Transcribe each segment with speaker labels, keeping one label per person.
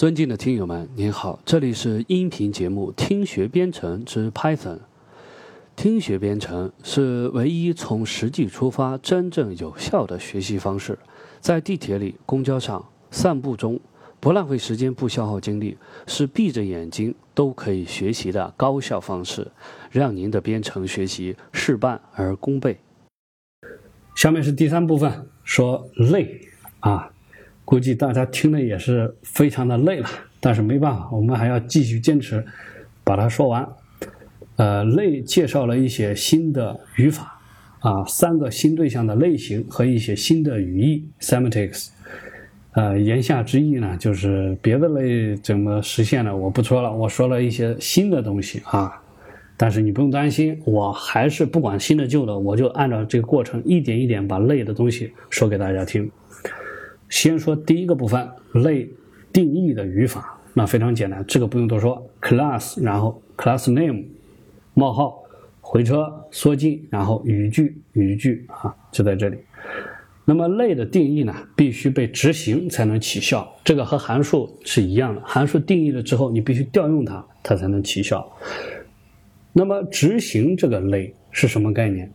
Speaker 1: 尊敬的听友们，您好，这里是音频节目《听学编程之 Python》。听学编程是唯一从实际出发、真正有效的学习方式。在地铁里、公交上、散步中，不浪费时间、不消耗精力，是闭着眼睛都可以学习的高效方式，让您的编程学习事半而功倍。
Speaker 2: 下面是第三部分，说累啊。估计大家听的也是非常的累了，但是没办法，我们还要继续坚持把它说完。呃，类介绍了一些新的语法啊，三个新对象的类型和一些新的语义 （semantics）。呃，言下之意呢，就是别的类怎么实现的，我不说了，我说了一些新的东西啊。但是你不用担心，我还是不管新的旧的，我就按照这个过程一点一点把类的东西说给大家听。先说第一个部分，类定义的语法，那非常简单，这个不用多说，class，然后 class name，冒号，回车，缩进，然后语句，语句啊，就在这里。那么类的定义呢，必须被执行才能起效，这个和函数是一样的，函数定义了之后，你必须调用它，它才能起效。那么执行这个类是什么概念？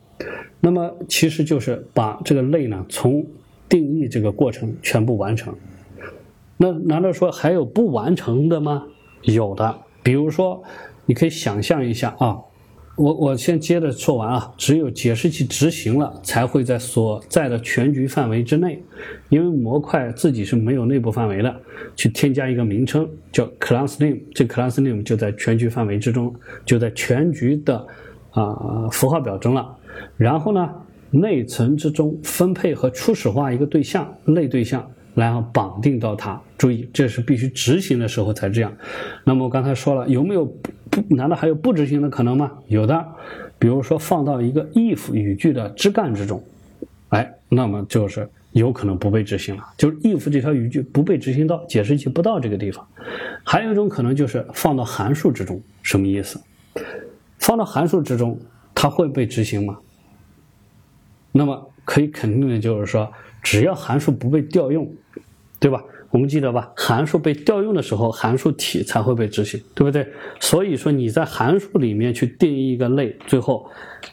Speaker 2: 那么其实就是把这个类呢从定义这个过程全部完成，那难道说还有不完成的吗？有的，比如说，你可以想象一下啊，我我先接着说完啊，只有解释器执行了，才会在所在的全局范围之内，因为模块自己是没有内部范围的，去添加一个名称叫 class name，这 class name 就在全局范围之中，就在全局的啊符号表中了，然后呢？内存之中分配和初始化一个对象类对象，然后绑定到它。注意，这是必须执行的时候才这样。那么我刚才说了，有没有不？难道还有不执行的可能吗？有的，比如说放到一个 if 语句的枝干之中，哎，那么就是有可能不被执行了。就是 if 这条语句不被执行到解释器不到这个地方。还有一种可能就是放到函数之中，什么意思？放到函数之中，它会被执行吗？那么可以肯定的就是说，只要函数不被调用，对吧？我们记得吧？函数被调用的时候，函数体才会被执行，对不对？所以说你在函数里面去定义一个类，最后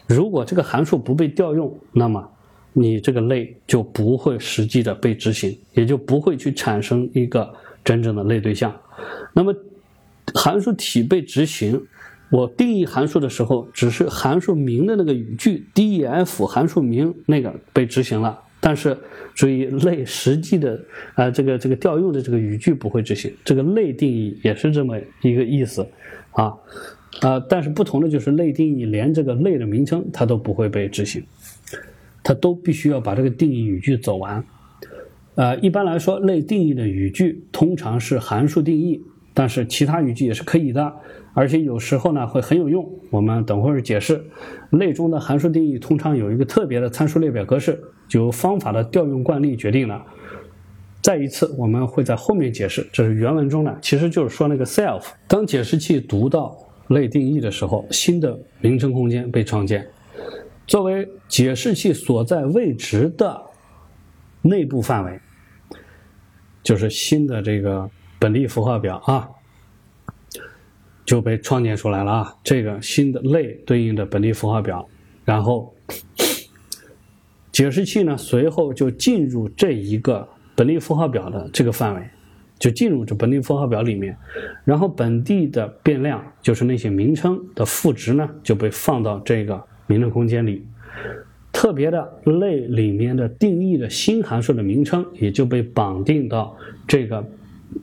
Speaker 2: 如果这个函数不被调用，那么你这个类就不会实际的被执行，也就不会去产生一个真正的类对象。那么函数体被执行。我定义函数的时候，只是函数名的那个语句 def 函数名那个被执行了，但是注意类实际的啊这个这个调用的这个语句不会执行。这个类定义也是这么一个意思啊啊，但是不同的就是类定义连这个类的名称它都不会被执行，它都必须要把这个定义语句走完。呃，一般来说，类定义的语句通常是函数定义，但是其他语句也是可以的。而且有时候呢会很有用，我们等会儿解释。类中的函数定义通常有一个特别的参数列表格式，由方法的调用惯例决定了。再一次，我们会在后面解释，这是原文中的，其实就是说那个 self。当解释器读到类定义的时候，新的名称空间被创建，作为解释器所在位置的内部范围，就是新的这个本地符号表啊。就被创建出来了啊！这个新的类对应的本地符号表，然后解释器呢，随后就进入这一个本地符号表的这个范围，就进入这本地符号表里面，然后本地的变量就是那些名称的赋值呢，就被放到这个名称空间里，特别的类里面的定义的新函数的名称也就被绑定到这个。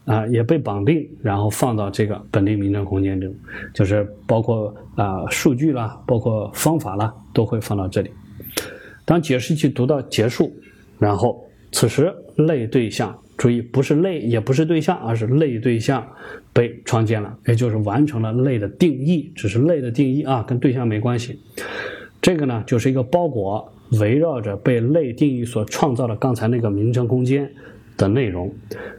Speaker 2: 啊，也被绑定，然后放到这个本地名称空间中，就是包括啊数据啦，包括方法啦，都会放到这里。当解释器读到结束，然后此时类对象，注意不是类，也不是对象，而是类对象被创建了，也就是完成了类的定义，只是类的定义啊，跟对象没关系。这个呢，就是一个包裹，围绕着被类定义所创造的刚才那个名称空间的内容。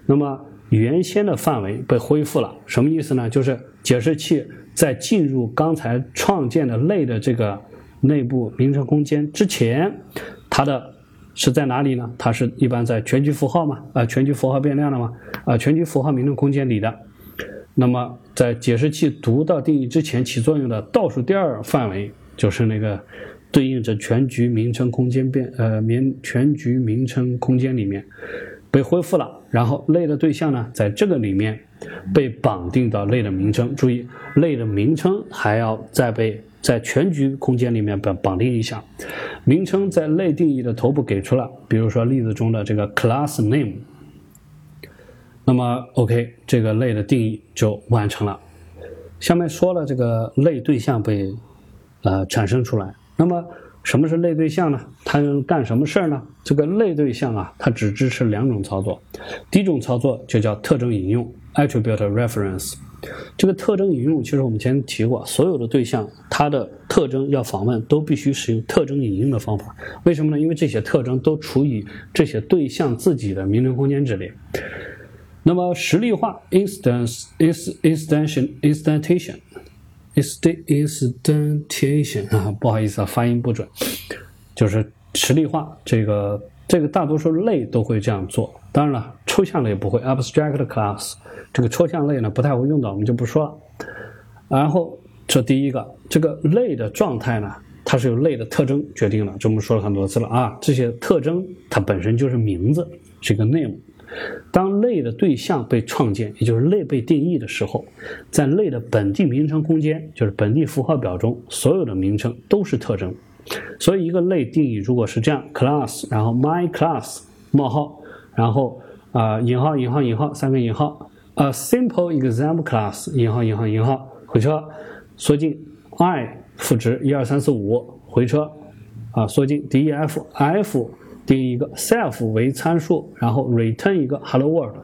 Speaker 2: 那么。原先的范围被恢复了，什么意思呢？就是解释器在进入刚才创建的类的这个内部名称空间之前，它的是在哪里呢？它是一般在全局符号嘛，啊，全局符号变量的嘛，啊，全局符号名称空间里的。那么在解释器读到定义之前起作用的倒数第二范围，就是那个对应着全局名称空间变呃名全局名称空间里面被恢复了。然后类的对象呢，在这个里面被绑定到类的名称。注意，类的名称还要再被。在全局空间里面绑绑定一下，名称在类定义的头部给出了，比如说例子中的这个 class name，那么 OK 这个类的定义就完成了。下面说了这个类对象被呃产生出来，那么什么是类对象呢？它能干什么事儿呢？这个类对象啊，它只支持两种操作，第一种操作就叫特征引用 attribute reference。这个特征引用，其实我们前提过，所有的对象它的特征要访问，都必须使用特征引用的方法。为什么呢？因为这些特征都处于这些对象自己的名称空间之内。那么实例化 （instance is instantation Instantiation 啊，不好意思啊，发音不准，就是实例化。这个这个大多数类都会这样做。当然了，抽象类不会，abstract class。这个抽象类呢不太会用到，我们就不说了。然后这第一个，这个类的状态呢，它是由类的特征决定的，这我们说了很多次了啊。这些特征它本身就是名字，是一个 name。当类的对象被创建，也就是类被定义的时候，在类的本地名称空间，就是本地符号表中，所有的名称都是特征。所以一个类定义如果是这样，class，然后 my class 冒号，然后啊引号引号引号三个引号。A simple example class 引号引号引号回车，缩进 i 赋值一二三四五回车，啊缩进 def f 定义一个 self 为参数，然后 return 一个 hello world。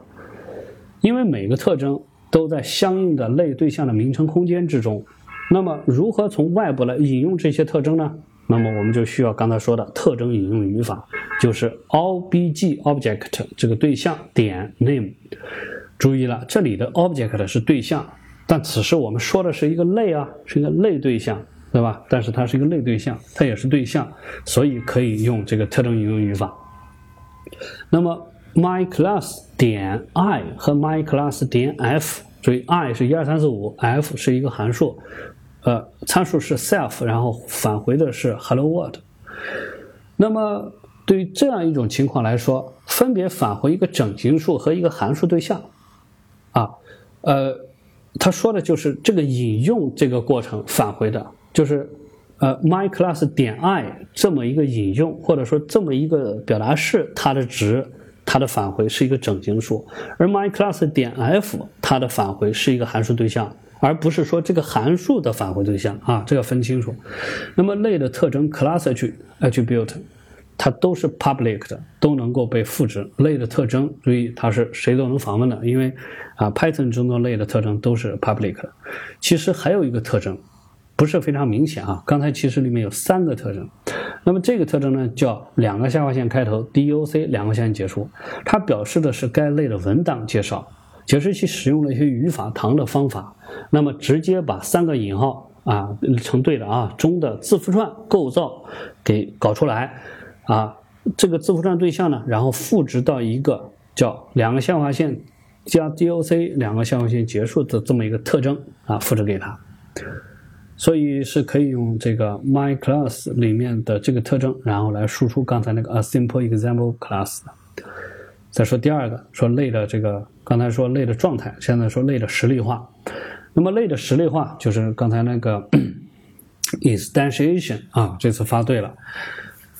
Speaker 2: 因为每个特征都在相应的类对象的名称空间之中，那么如何从外部来引用这些特征呢？那么我们就需要刚才说的特征引用语法，就是 obj object 这个对象点 name。注意了，这里的 object 是对象，但此时我们说的是一个类啊，是一个类对象，对吧？但是它是一个类对象，它也是对象，所以可以用这个特征引用语法。那么 my class 点 i 和 my class 点 f，注意 i 是一二三四五，f 是一个函数，呃，参数是 self，然后返回的是 hello world。那么对于这样一种情况来说，分别返回一个整形数和一个函数对象。啊，呃，他说的就是这个引用这个过程返回的，就是呃，my class 点 i 这么一个引用，或者说这么一个表达式，它的值，它的返回是一个整形数，而 my class 点 f 它的返回是一个函数对象，而不是说这个函数的返回对象啊，这要分清楚。那么类的特征 class attribute。它都是 public 的，都能够被复制。类的特征，注意它是谁都能访问的，因为啊，Python 中的类的特征都是 public 的。其实还有一个特征，不是非常明显啊。刚才其实里面有三个特征，那么这个特征呢叫两个下划线开头，doc 两个下线结束，它表示的是该类的文档介绍。解释器使用了一些语法糖的方法，那么直接把三个引号啊成对的啊中的字符串构造给搞出来。啊，这个字符串对象呢，然后赋值到一个叫两个下划线加 doc 两个下划线结束的这么一个特征啊，复制给它，所以是可以用这个 my class 里面的这个特征，然后来输出刚才那个 a simple example class 的。再说第二个，说类的这个，刚才说类的状态，现在说类的实例化。那么类的实例化就是刚才那个 instantiation 啊，这次发对了。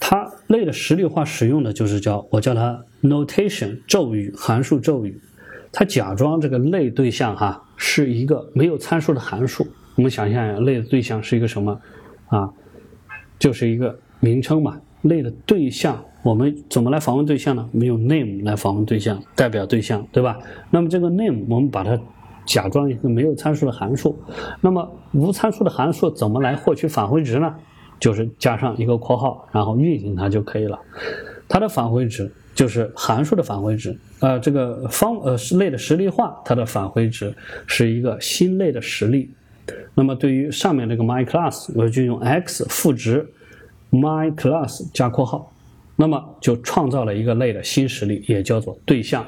Speaker 2: 它类的实例化使用的就是叫我叫它 notation 咒语函数咒语，它假装这个类对象哈是一个没有参数的函数。我们想象一下，类的对象是一个什么啊？就是一个名称嘛。类的对象我们怎么来访问对象呢？我们用 name 来访问对象，代表对象，对吧？那么这个 name 我们把它假装一个没有参数的函数。那么无参数的函数怎么来获取返回值呢？就是加上一个括号，然后运行它就可以了。它的返回值就是函数的返回值。呃，这个方呃类的实例化，它的返回值是一个新类的实例。那么对于上面这个 my class，我就用 x 赋值 my class 加括号，那么就创造了一个类的新实例，也叫做对象。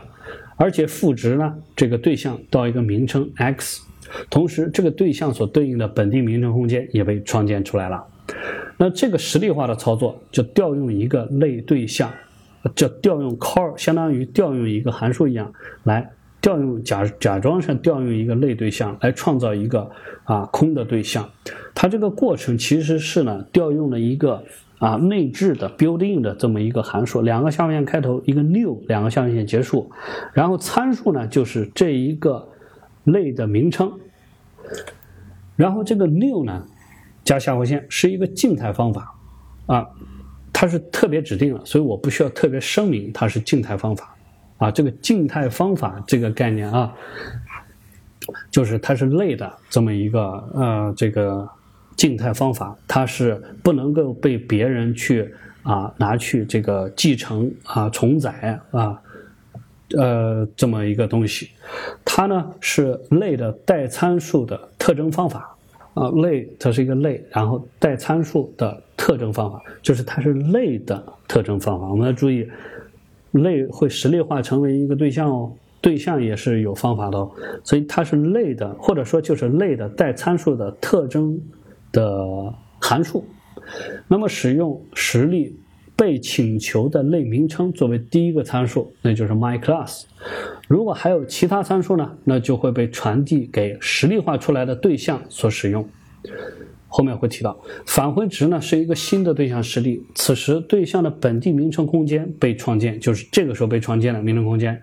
Speaker 2: 而且赋值呢，这个对象到一个名称 x，同时这个对象所对应的本地名称空间也被创建出来了。那这个实例化的操作就调用一个类对象，叫调用 call，相当于调用一个函数一样来调用假假装是调用一个类对象来创造一个啊空的对象。它这个过程其实是呢调用了一个。啊，内置的 built-in 的这么一个函数，两个下划线开头，一个 new，两个下划线结束，然后参数呢就是这一个类的名称，然后这个 new 呢加下划线是一个静态方法，啊，它是特别指定了，所以我不需要特别声明它是静态方法，啊，这个静态方法这个概念啊，就是它是类的这么一个呃这个。静态方法，它是不能够被别人去啊拿去这个继承啊重载啊，呃这么一个东西，它呢是类的带参数的特征方法啊类它是一个类，然后带参数的特征方法，就是它是类的特征方法。我们要注意，类会实例化成为一个对象哦，对象也是有方法的哦，所以它是类的，或者说就是类的带参数的特征。的函数，那么使用实例被请求的类名称作为第一个参数，那就是 my class。如果还有其他参数呢，那就会被传递给实例化出来的对象所使用。后面会提到，返回值呢是一个新的对象实例，此时对象的本地名称空间被创建，就是这个时候被创建的名称空间。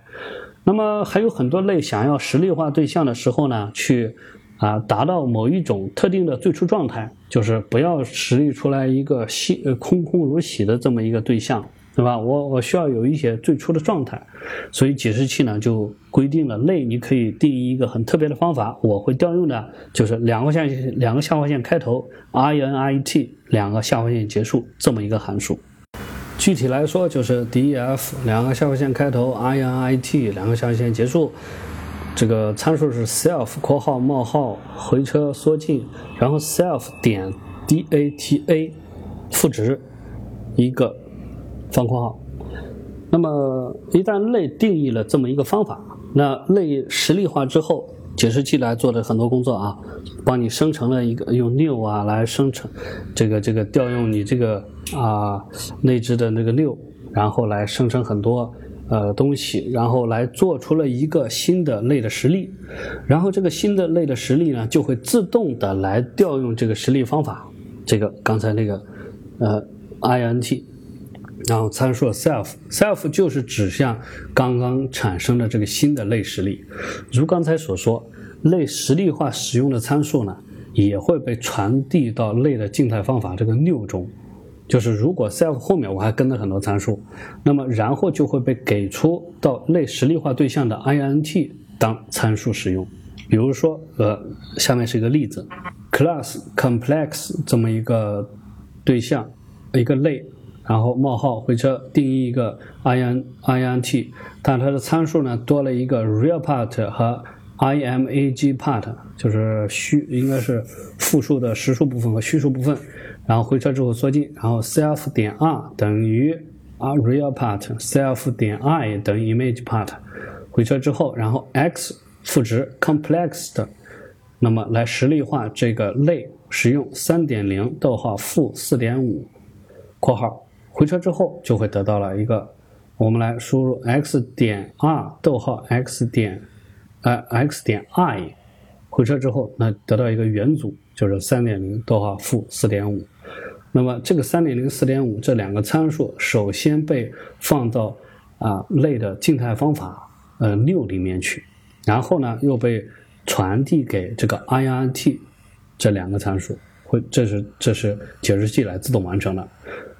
Speaker 2: 那么还有很多类想要实例化对象的时候呢，去。啊，达到某一种特定的最初状态，就是不要实例出来一个新呃空空如洗的这么一个对象，对吧？我我需要有一些最初的状态，所以解释器呢就规定了类，你可以定义一个很特别的方法，我会调用的就是两个下两个下划线开头 init，两个下划线结束这么一个函数。具体来说就是 def 两个下划线开头 init，两个下划线结束。这个参数是 self（ 括号冒号回车缩进），然后 self 点 data 赋值一个方括号。那么一旦类定义了这么一个方法，那类实例化之后，解释器来做的很多工作啊，帮你生成了一个用 new 啊来生成这个这个调用你这个啊内置的那个 new，然后来生成很多。呃，东西，然后来做出了一个新的类的实例，然后这个新的类的实例呢，就会自动的来调用这个实例方法，这个刚才那个呃 int，然后参数 self，self 就是指向刚刚产生的这个新的类实例，如刚才所说，类实例化使用的参数呢，也会被传递到类的静态方法这个 new 中。就是如果 self 后面我还跟了很多参数，那么然后就会被给出到类实例化对象的 int 当参数使用。比如说，呃，下面是一个例子，class complex 这么一个对象，一个类，然后冒号回车定义一个 in int，但它的参数呢多了一个 real part 和 imag part，就是虚应该是复数的实数部分和虚数部分。然后回车之后缩进，然后 self 点 r 等于 real part，self 点 i 等于 image part，回车之后，然后 x 赋值 complex 的，那么来实例化这个类，使用三点零逗号负四点五括号。回车之后，就会得到了一个，我们来输入 x 点 r 逗号 x 点呃 x 点 i，回车之后，那得到一个元组，就是三点零逗号负四点五。那么这个三点零、四点五这两个参数，首先被放到啊类的静态方法呃六里面去，然后呢又被传递给这个 int 这两个参数，会这是这是解释器来自动完成的。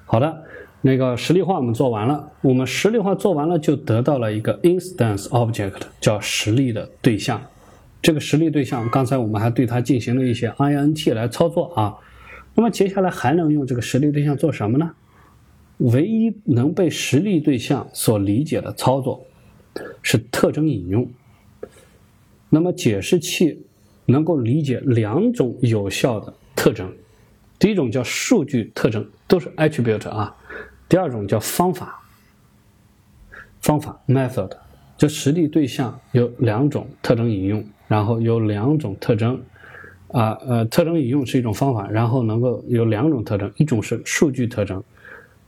Speaker 2: 好的，那个实例化我们做完了，我们实例化做完了就得到了一个 instance object，叫实例的对象。这个实例对象，刚才我们还对它进行了一些 int 来操作啊。那么接下来还能用这个实例对象做什么呢？唯一能被实例对象所理解的操作是特征引用。那么解释器能够理解两种有效的特征，第一种叫数据特征，都是 attribute 啊，第二种叫方法，方法 method。就实例对象有两种特征引用，然后有两种特征，啊呃，特征引用是一种方法，然后能够有两种特征，一种是数据特征，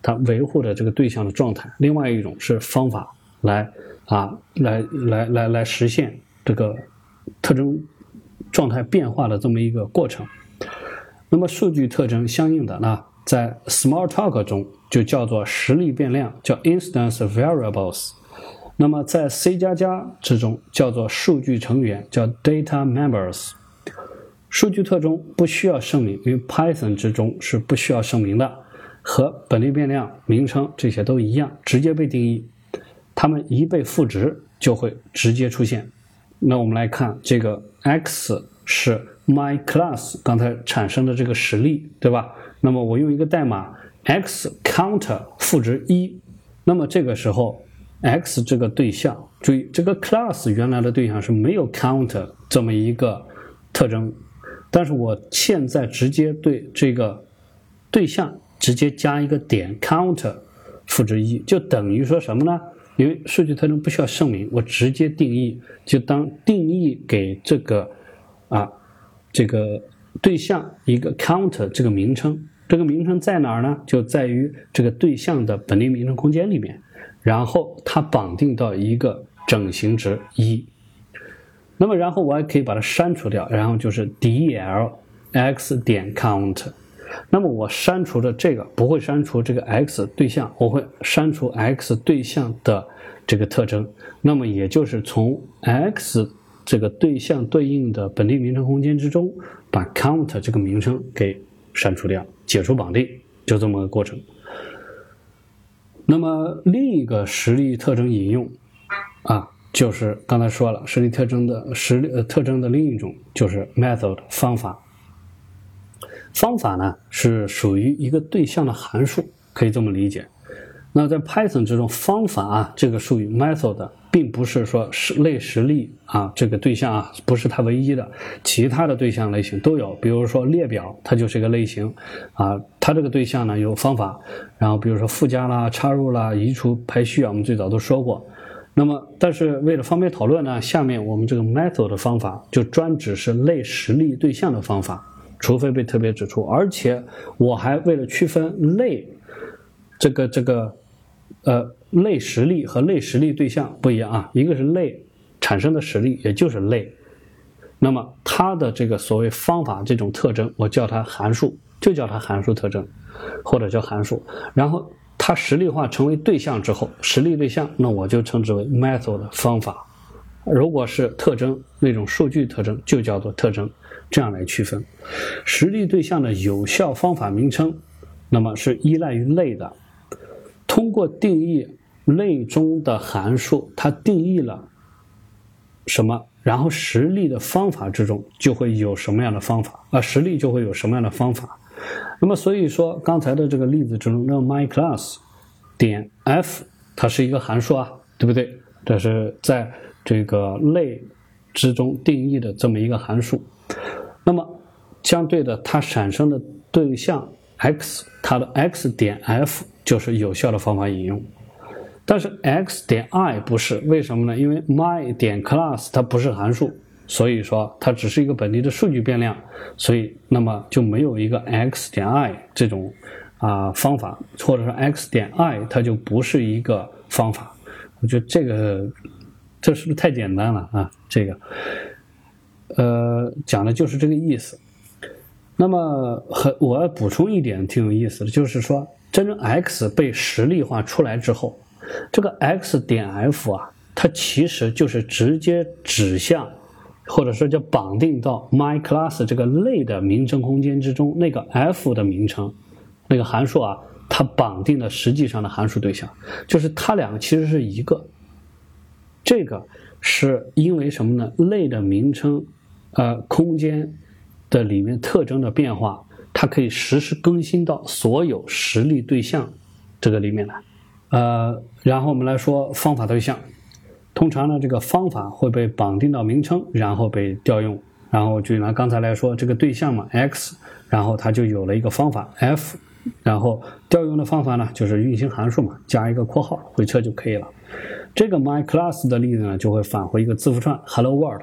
Speaker 2: 它维护的这个对象的状态，另外一种是方法来啊来来来来实现这个特征状态变化的这么一个过程。那么数据特征相应的呢，在 Smalltalk 中就叫做实例变量，叫 Instance Variables。那么在 C 加加之中叫做数据成员，叫 data members。数据特征不需要声明，因为 Python 之中是不需要声明的，和本地变量名称这些都一样，直接被定义。它们一被赋值就会直接出现。那我们来看这个 x 是 my class 刚才产生的这个实例，对吧？那么我用一个代码 x counter 赋值一，那么这个时候。x 这个对象，注意这个 class 原来的对象是没有 counter 这么一个特征，但是我现在直接对这个对象直接加一个点 counter 赋值一，就等于说什么呢？因为数据特征不需要声明，我直接定义，就当定义给这个啊这个对象一个 counter 这个名称，这个名称在哪儿呢？就在于这个对象的本地名称空间里面。然后它绑定到一个整形值一，那么然后我还可以把它删除掉，然后就是 del x 点 count，那么我删除的这个不会删除这个 x 对象，我会删除 x 对象的这个特征，那么也就是从 x 这个对象对应的本地名称空间之中，把 count 这个名称给删除掉，解除绑定，就这么个过程。那么另一个实例特征引用，啊，就是刚才说了，实例特征的实例呃特征的另一种就是 method 方法。方法呢是属于一个对象的函数，可以这么理解。那在 Python 之中，方法啊这个术语 method。并不是说实类实例啊，这个对象啊不是它唯一的，其他的对象类型都有。比如说列表，它就是一个类型啊，它这个对象呢有方法，然后比如说附加啦、插入啦、移除、排序啊，我们最早都说过。那么，但是为了方便讨论呢，下面我们这个 method 的方法就专指是类实例对象的方法，除非被特别指出。而且我还为了区分类这个这个呃。类实例和类实例对象不一样啊，一个是类产生的实例，也就是类，那么它的这个所谓方法这种特征，我叫它函数，就叫它函数特征，或者叫函数。然后它实例化成为对象之后，实例对象，那我就称之为 method 方法。如果是特征那种数据特征，就叫做特征，这样来区分。实例对象的有效方法名称，那么是依赖于类的，通过定义。类中的函数，它定义了什么？然后实例的方法之中就会有什么样的方法啊？实例就会有什么样的方法？那么所以说，刚才的这个例子之中，那 my class 点 f 它是一个函数啊，对不对？这是在这个类之中定义的这么一个函数。那么相对的，它产生的对象 x，它的 x 点 f 就是有效的方法引用。但是 x 点 i 不是为什么呢？因为 my 点 class 它不是函数，所以说它只是一个本地的数据变量，所以那么就没有一个 x 点 i 这种啊方法，或者说 x 点 i 它就不是一个方法。我觉得这个这是不是太简单了啊？这个呃讲的就是这个意思。那么和我要补充一点挺有意思的，就是说真正 x 被实例化出来之后。这个 x 点 f 啊，它其实就是直接指向，或者说叫绑定到 my class 这个类的名称空间之中那个 f 的名称，那个函数啊，它绑定的实际上的函数对象，就是它两个其实是一个。这个是因为什么呢？类的名称，呃，空间的里面特征的变化，它可以实时更新到所有实例对象这个里面来。呃，然后我们来说方法对象。通常呢，这个方法会被绑定到名称，然后被调用。然后就拿刚才来说，这个对象嘛，x，然后它就有了一个方法 f，然后调用的方法呢，就是运行函数嘛，加一个括号回车就可以了。这个 my class 的例子呢，就会返回一个字符串 hello world，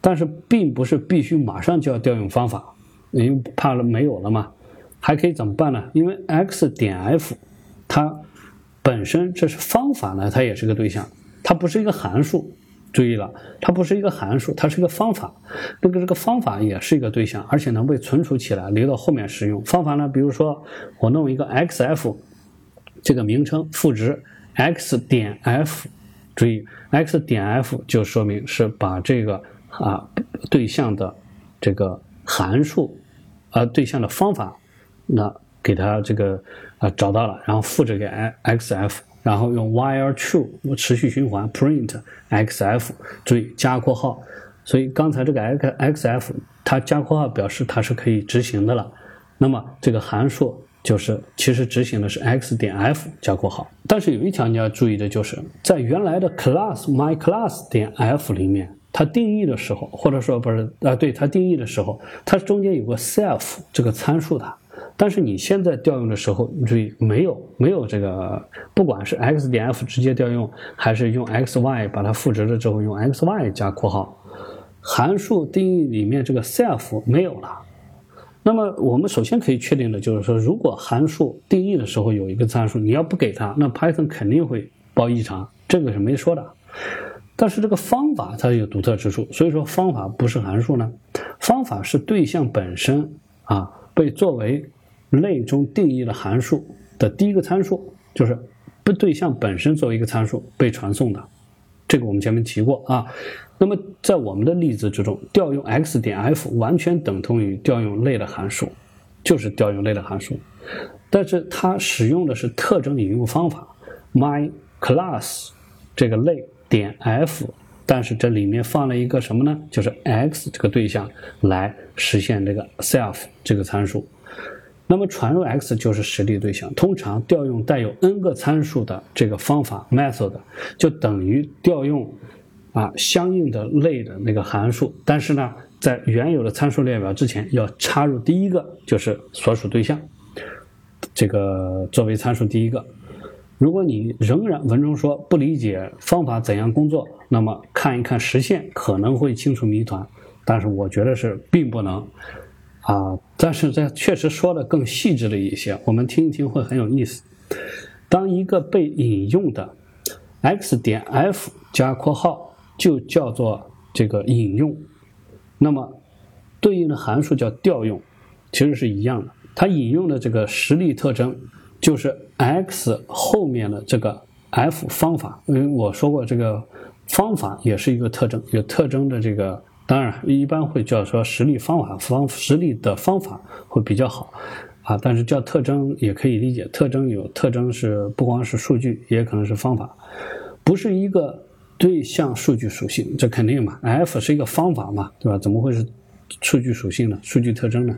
Speaker 2: 但是并不是必须马上就要调用方法，因为怕了没有了嘛。还可以怎么办呢？因为 x 点 f 它本身这是方法呢，它也是个对象，它不是一个函数。注意了，它不是一个函数，它是一个方法。那个这个方法也是一个对象，而且能被存储起来，留到后面使用。方法呢，比如说我弄一个 xf 这个名称赋值 x 点 f，注意 x 点 f 就说明是把这个啊对象的这个函数啊对象的方法，那给它这个啊找到了，然后复制给 xf。然后用 while true 持续循环 print xf，注意加括号，所以刚才这个 x xf 它加括号表示它是可以执行的了。那么这个函数就是其实执行的是 x 点 f 加括号。但是有一条你要注意的就是在原来的 class my class 点 f 里面，它定义的时候，或者说不是啊，对它定义的时候，它中间有个 self 这个参数的。但是你现在调用的时候，你注意没有没有这个，不管是 x 点 f 直接调用，还是用 x y 把它赋值了之后用 x y 加括号，函数定义里面这个 self 没有了。那么我们首先可以确定的就是说，如果函数定义的时候有一个参数，你要不给它，那 Python 肯定会报异常，这个是没说的。但是这个方法它有独特之处，所以说方法不是函数呢，方法是对象本身啊被作为。类中定义的函数的第一个参数就是不对象本身作为一个参数被传送的，这个我们前面提过啊。那么在我们的例子之中，调用 x 点 f 完全等同于调用类的函数，就是调用类的函数，但是它使用的是特征引用方法 my class 这个类点 f，但是这里面放了一个什么呢？就是 x 这个对象来实现这个 self 这个参数。那么传入 x 就是实例对象，通常调用带有 n 个参数的这个方法 method，就等于调用啊相应的类的那个函数。但是呢，在原有的参数列表之前要插入第一个就是所属对象，这个作为参数第一个。如果你仍然文中说不理解方法怎样工作，那么看一看实现可能会清楚谜团，但是我觉得是并不能。啊，但是这确实说的更细致了一些，我们听一听会很有意思。当一个被引用的 x 点 f 加括号就叫做这个引用，那么对应的函数叫调用，其实是一样的。它引用的这个实例特征就是 x 后面的这个 f 方法，因为我说过这个方法也是一个特征，有特征的这个。当然，一般会叫说实例方法方实例的方法会比较好，啊，但是叫特征也可以理解，特征有特征是不光是数据，也可能是方法，不是一个对象数据属性，这肯定嘛，f 是一个方法嘛，对吧？怎么会是数据属性呢？数据特征呢？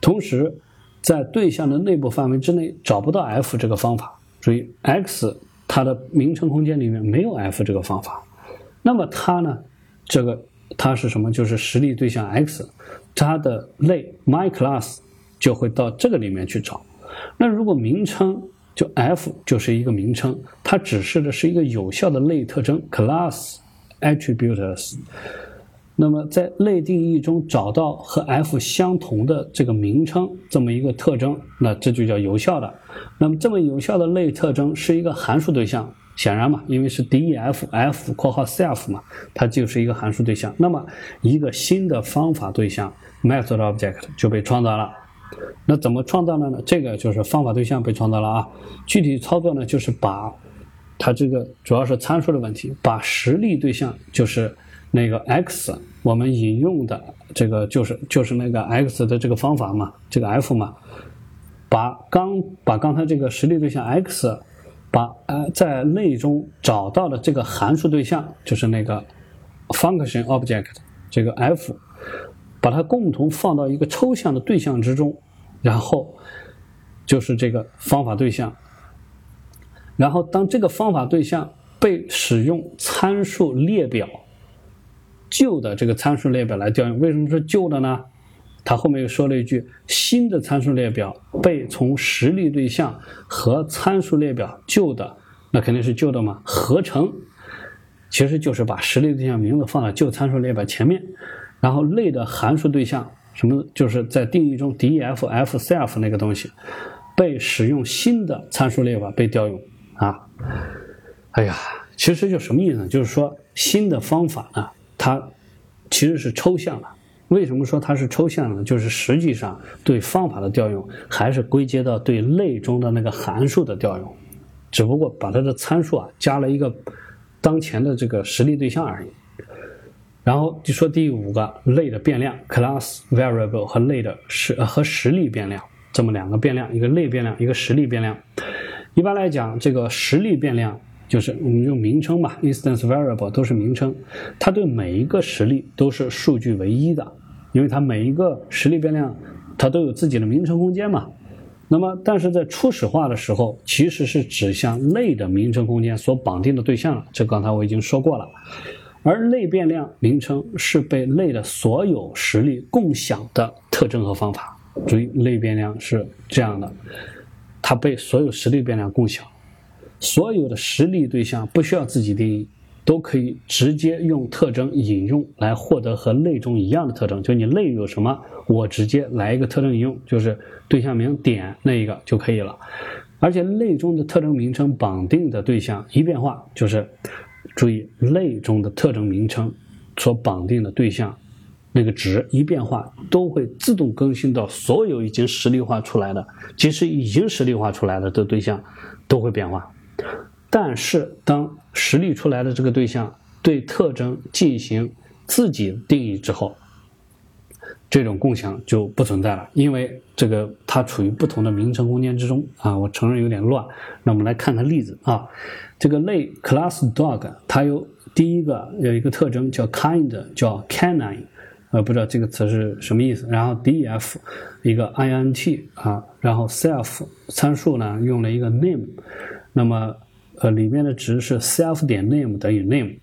Speaker 2: 同时，在对象的内部范围之内找不到 f 这个方法，注意 x 它的名称空间里面没有 f 这个方法，那么它呢，这个。它是什么？就是实例对象 x，它的类 my class 就会到这个里面去找。那如果名称就 f 就是一个名称，它指示的是一个有效的类特征 class attributes。那么在类定义中找到和 f 相同的这个名称这么一个特征，那这就叫有效的。那么这么有效的类特征是一个函数对象。显然嘛，因为是 def f 括号 self 嘛，它就是一个函数对象。那么一个新的方法对象 method object 就被创造了。那怎么创造的呢？这个就是方法对象被创造了啊。具体操作呢，就是把它这个主要是参数的问题，把实例对象就是那个 x，我们引用的这个就是就是那个 x 的这个方法嘛，这个 f 嘛，把刚把刚才这个实例对象 x。把呃在类中找到的这个函数对象，就是那个 function object 这个 f，把它共同放到一个抽象的对象之中，然后就是这个方法对象。然后当这个方法对象被使用参数列表旧的这个参数列表来调用，为什么是旧的呢？他后面又说了一句：新的参数列表被从实例对象和参数列表旧的，那肯定是旧的嘛，合成，其实就是把实例对象名字放在旧参数列表前面，然后类的函数对象什么，就是在定义中 def f self 那个东西，被使用新的参数列表被调用啊。哎呀，其实就什么意思呢？就是说新的方法呢，它其实是抽象的。为什么说它是抽象呢？就是实际上对方法的调用还是归结到对类中的那个函数的调用，只不过把它的参数啊加了一个当前的这个实例对象而已。然后就说第五个类的变量 class variable 和类的实和实例变量这么两个变量，一个类变量，一个实例变量。一般来讲，这个实例变量。就是我们用名称嘛，instance variable 都是名称，它对每一个实例都是数据唯一的，因为它每一个实例变量它都有自己的名称空间嘛。那么，但是在初始化的时候，其实是指向类的名称空间所绑定的对象了。这刚才我已经说过了。而类变量名称是被类的所有实例共享的特征和方法。注意，类变量是这样的，它被所有实例变量共享。所有的实例对象不需要自己定义，都可以直接用特征引用来获得和类中一样的特征。就你类有什么，我直接来一个特征引用，就是对象名点那一个就可以了。而且类中的特征名称绑定的对象一变化，就是注意类中的特征名称所绑定的对象那个值一变化，都会自动更新到所有已经实例化出来的，即使已经实例化出来的的对象都会变化。但是，当实例出来的这个对象对特征进行自己定义之后，这种共享就不存在了，因为这个它处于不同的名称空间之中啊。我承认有点乱，那我们来看看例子啊。这个类 class dog 它有第一个有一个特征叫 kind，叫 canine，呃，不知道这个词是什么意思。然后 def 一个 int 啊，然后 self 参数呢用了一个 name。那么，呃，里面的值是 self 点 name 等于 name，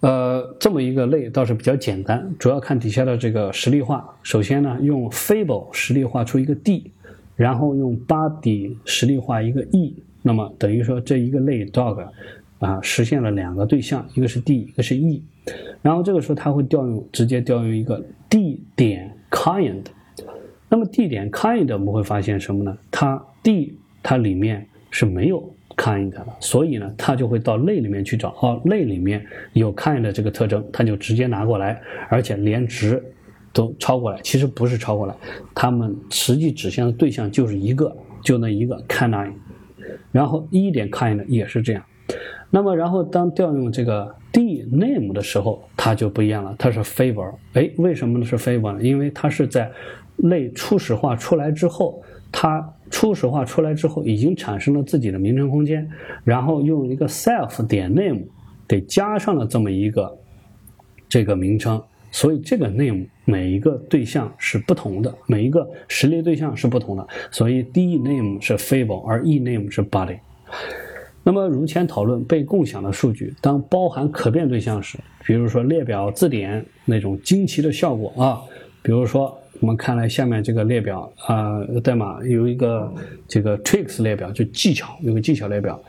Speaker 2: 呃，这么一个类倒是比较简单，主要看底下的这个实例化。首先呢，用 fable 实例化出一个 d，然后用 body 实例化一个 e，那么等于说这一个类 dog 啊实现了两个对象，一个是 d，一个是 e，然后这个时候它会调用直接调用一个 d 点 kind，那么 d 点 kind 我们会发现什么呢？它 d 它里面是没有 kind 的，所以呢，它就会到类里面去找，哦，类里面有 kind 的这个特征，它就直接拿过来，而且连值都抄过来。其实不是抄过来，它们实际指向的对象就是一个，就那一个 kind。然后一点 kind 也是这样。那么，然后当调用这个 d name 的时候，它就不一样了，它是 favor。哎，为什么呢？是 favor 呢？因为它是在类初始化出来之后。它初始化出来之后，已经产生了自己的名称空间，然后用一个 self 点 name 给加上了这么一个这个名称，所以这个 name 每一个对象是不同的，每一个实例对象是不同的，所以 d name 是 fable，而 e name 是 body。那么如前讨论被共享的数据，当包含可变对象时，比如说列表字典那种惊奇的效果啊，比如说。我们看来下面这个列表啊，代码有一个这个 tricks 列表，就技巧，有个技巧列表，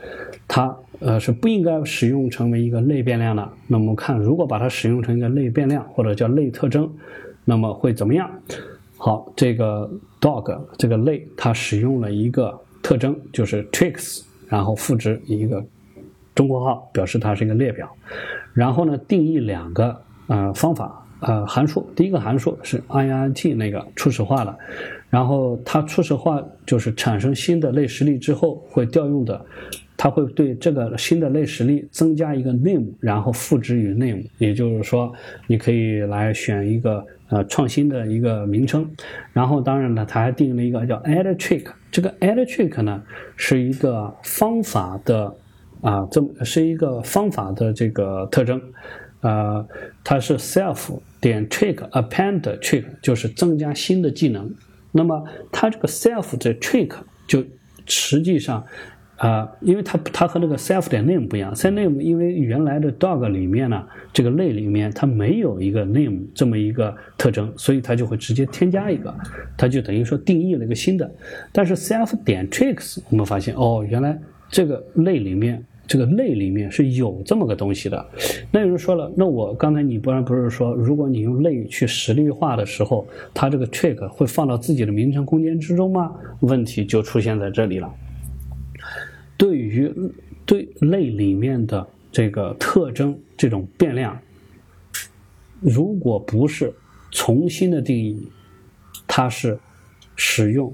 Speaker 2: 它呃是不应该使用成为一个类变量的。那我们看，如果把它使用成一个类变量或者叫类特征，那么会怎么样？好，这个 dog 这个类它使用了一个特征，就是 tricks，然后赋值一个中括号，表示它是一个列表，然后呢定义两个呃方法。呃，函数第一个函数是 int 那个初始化的，然后它初始化就是产生新的类实例之后会调用的，它会对这个新的类实例增加一个 name，然后赋值于 name，也就是说你可以来选一个呃创新的一个名称，然后当然呢，它还定了一个叫 add trick，这个 add trick 呢是一个方法的啊，这么是一个方法的这个特征。呃，它是 self 点 trick append trick，就是增加新的技能。那么它这个 self 的 trick 就实际上啊，因为它它和那个 self 点 name 不一样，self name 因为原来的 dog 里面呢，这个类里面它没有一个 name 这么一个特征，所以它就会直接添加一个，它就等于说定义了一个新的。但是 self 点 tricks 我们发现哦，原来这个类里面这个类里面是有这么个东西的。那有人说了，那我刚才你不然不是说，如果你用类去实例化的时候，它这个 trick 会放到自己的名称空间之中吗？问题就出现在这里了。对于对类里面的这个特征这种变量，如果不是重新的定义，它是使用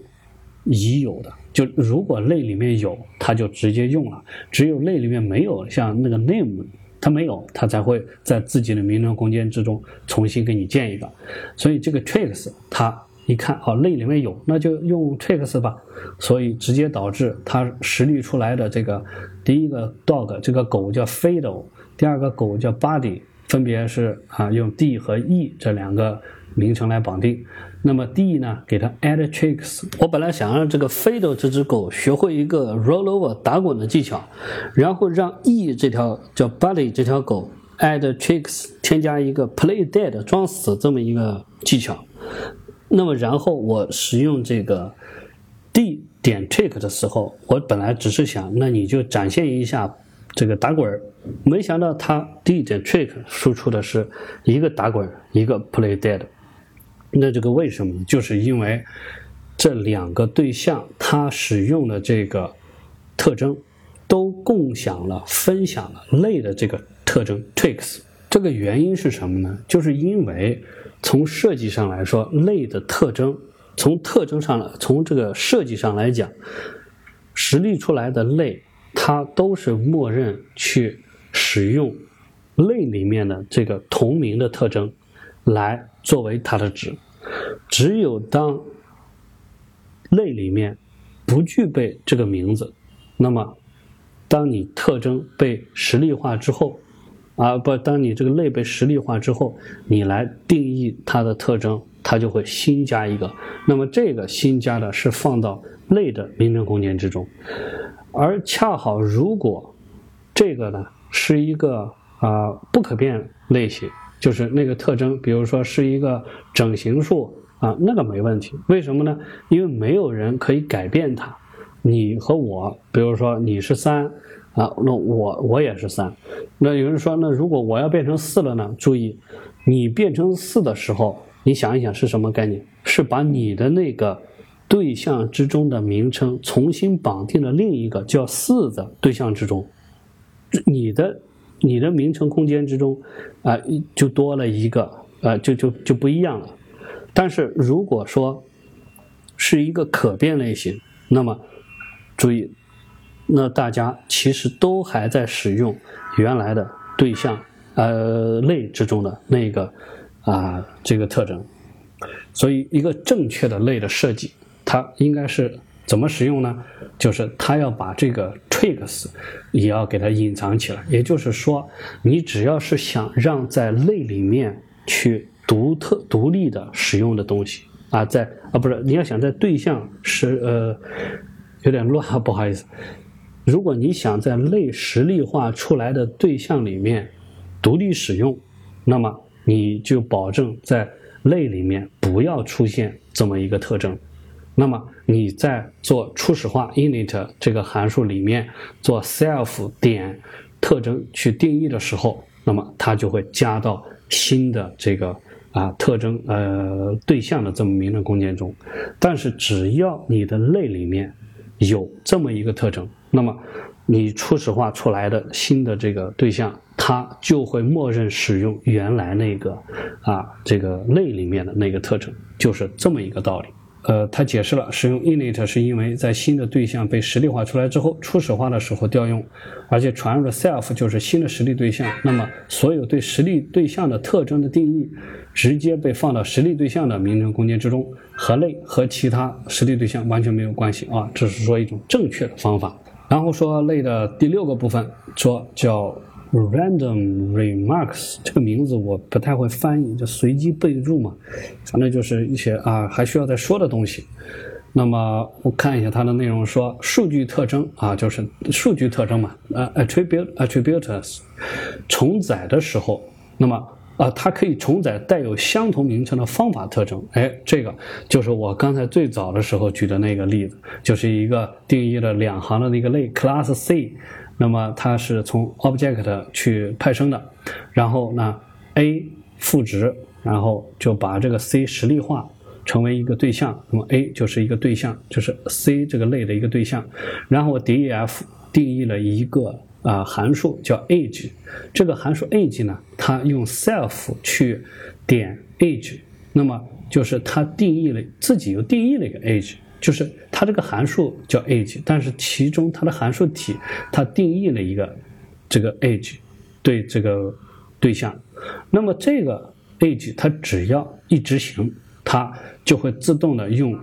Speaker 2: 已有的。就如果类里面有，它就直接用了；只有类里面没有，像那个 name，它没有，它才会在自己的名称空间之中重新给你建一个。所以这个 tricks 它。一看，哦，类里面有，那就用 tricks 吧，所以直接导致它实例出来的这个第一个 dog 这个狗叫 Fido，第二个狗叫 Buddy，分别是啊用 d 和 e 这两个名称来绑定。那么 d 呢给它 add tricks。我本来想让这个 Fido 这只狗学会一个 roll over 打滚的技巧，然后让 e 这条叫 Buddy 这条狗 add tricks 添加一个 play dead 装死这么一个技巧。那么，然后我使用这个 d 点 trick 的时候，我本来只是想，那你就展现一下这个打滚，没想到它 d 点 trick 输出的是一个打滚，一个 play dead。那这个为什么呢？就是因为这两个对象它使用的这个特征都共享了、分享了类的这个特征 tricks。这个原因是什么呢？就是因为。从设计上来说，类的特征，从特征上来，从这个设计上来讲，实例出来的类，它都是默认去使用类里面的这个同名的特征来作为它的值。只有当类里面不具备这个名字，那么当你特征被实例化之后。啊不，当你这个类被实例化之后，你来定义它的特征，它就会新加一个。那么这个新加的是放到类的名称空间之中，而恰好如果这个呢是一个啊不可变类型，就是那个特征，比如说是一个整形数啊，那个没问题。为什么呢？因为没有人可以改变它。你和我，比如说你是三。啊，那我我也是三，那有人说，那如果我要变成四了呢？注意，你变成四的时候，你想一想是什么概念？是把你的那个对象之中的名称重新绑定了另一个叫四的对象之中，你的你的名称空间之中啊，就多了一个啊，就就就不一样了。但是如果说是一个可变类型，那么注意。那大家其实都还在使用原来的对象呃类之中的那个啊这个特征，所以一个正确的类的设计，它应该是怎么使用呢？就是它要把这个 tricks 也要给它隐藏起来。也就是说，你只要是想让在类里面去独特独立的使用的东西啊，在啊不是你要想在对象是呃有点乱啊，不好意思。如果你想在类实例化出来的对象里面独立使用，那么你就保证在类里面不要出现这么一个特征。那么你在做初始化 init 这个函数里面做 self 点特征去定义的时候，那么它就会加到新的这个啊特征呃对象的这么名称空间中。但是只要你的类里面有这么一个特征，那么，你初始化出来的新的这个对象，它就会默认使用原来那个啊这个类里面的那个特征，就是这么一个道理。呃，他解释了，使用 init 是因为在新的对象被实例化出来之后，初始化的时候调用，而且传入的 self 就是新的实例对象。那么，所有对实例对象的特征的定义，直接被放到实例对象的名称空间之中，和类和其他实例对象完全没有关系啊，这是说一种正确的方法。然后说类的第六个部分，说叫 random remarks，这个名字我不太会翻译，就随机备注嘛，反正就是一些啊还需要再说的东西。那么我看一下它的内容，说数据特征啊，就是数据特征嘛，呃，attribute attributes 重载的时候，那么啊，它可以重载带有相同名称的方法特征。哎，这个就是我刚才最早的时候举的那个例子，就是一个定义了两行的那个类 class C，那么它是从 object 去派生的，然后呢 A 赋值，然后就把这个 C 实例化。成为一个对象，那么 A 就是一个对象，就是 C 这个类的一个对象。然后 def 定义了一个啊函数叫 age，这个函数 age 呢，它用 self 去点 age，那么就是它定义了自己又定义了一个 age，就是它这个函数叫 age，但是其中它的函数体它定义了一个这个 age 对这个对象，那么这个 age 它只要一执行。它就会自动的用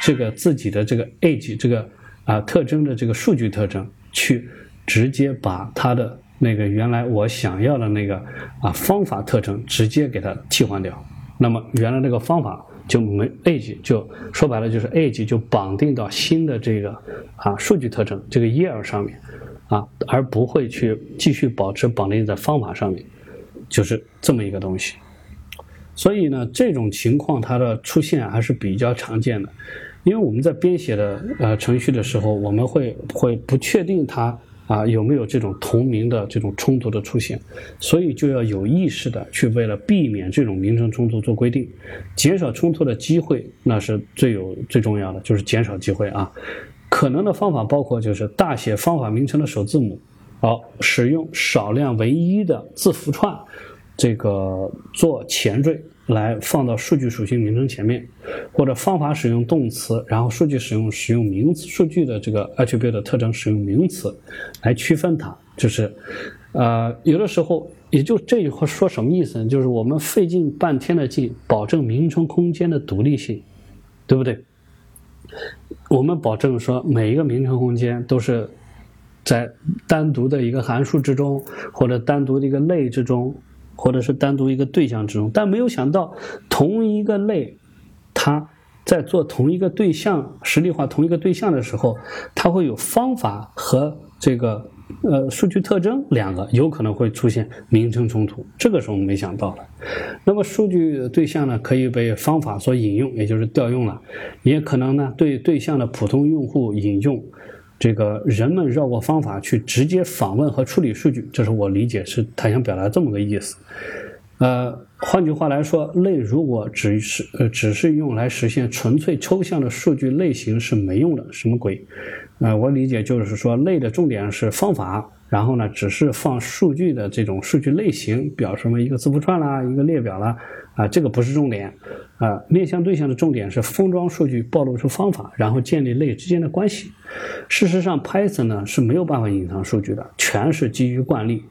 Speaker 2: 这个自己的这个 age 这个啊特征的这个数据特征去直接把它的那个原来我想要的那个啊方法特征直接给它替换掉。那么原来那个方法就没 age 就说白了就是 age 就绑定到新的这个啊数据特征这个 year 上面啊，而不会去继续保持绑定在方法上面，就是这么一个东西。所以呢，这种情况它的出现还是比较常见的，因为我们在编写的呃程序的时候，我们会会不确定它啊有没有这种同名的这种冲突的出现，所以就要有意识的去为了避免这种名称冲突做规定，减少冲突的机会，那是最有最重要的，就是减少机会啊。可能的方法包括就是大写方法名称的首字母，好，使用少量唯一的字符串。这个做前缀来放到数据属性名称前面，或者方法使用动词，然后数据使用使用名词，数据的这个 attribute 的特征使用名词来区分它。就是，呃，有的时候也就这句话说什么意思呢？就是我们费尽半天的劲，保证名称空间的独立性，对不对？我们保证说每一个名称空间都是在单独的一个函数之中，或者单独的一个类之中。或者是单独一个对象之中，但没有想到同一个类，它在做同一个对象实例化同一个对象的时候，它会有方法和这个呃数据特征两个有可能会出现名称冲突，这个是我们没想到的。那么数据对象呢可以被方法所引用，也就是调用了，也可能呢对对象的普通用户引用。这个人们绕过方法去直接访问和处理数据，这是我理解是他想表达这么个意思。呃，换句话来说，类如果只是呃只是用来实现纯粹抽象的数据类型是没用的，什么鬼？呃，我理解就是说类的重点是方法。然后呢，只是放数据的这种数据类型，表示什么一个字符串啦，一个列表啦，啊，这个不是重点，啊，面向对象的重点是封装数据，暴露出方法，然后建立类之间的关系。事实上，Python 呢是没有办法隐藏数据的，全是基于惯例。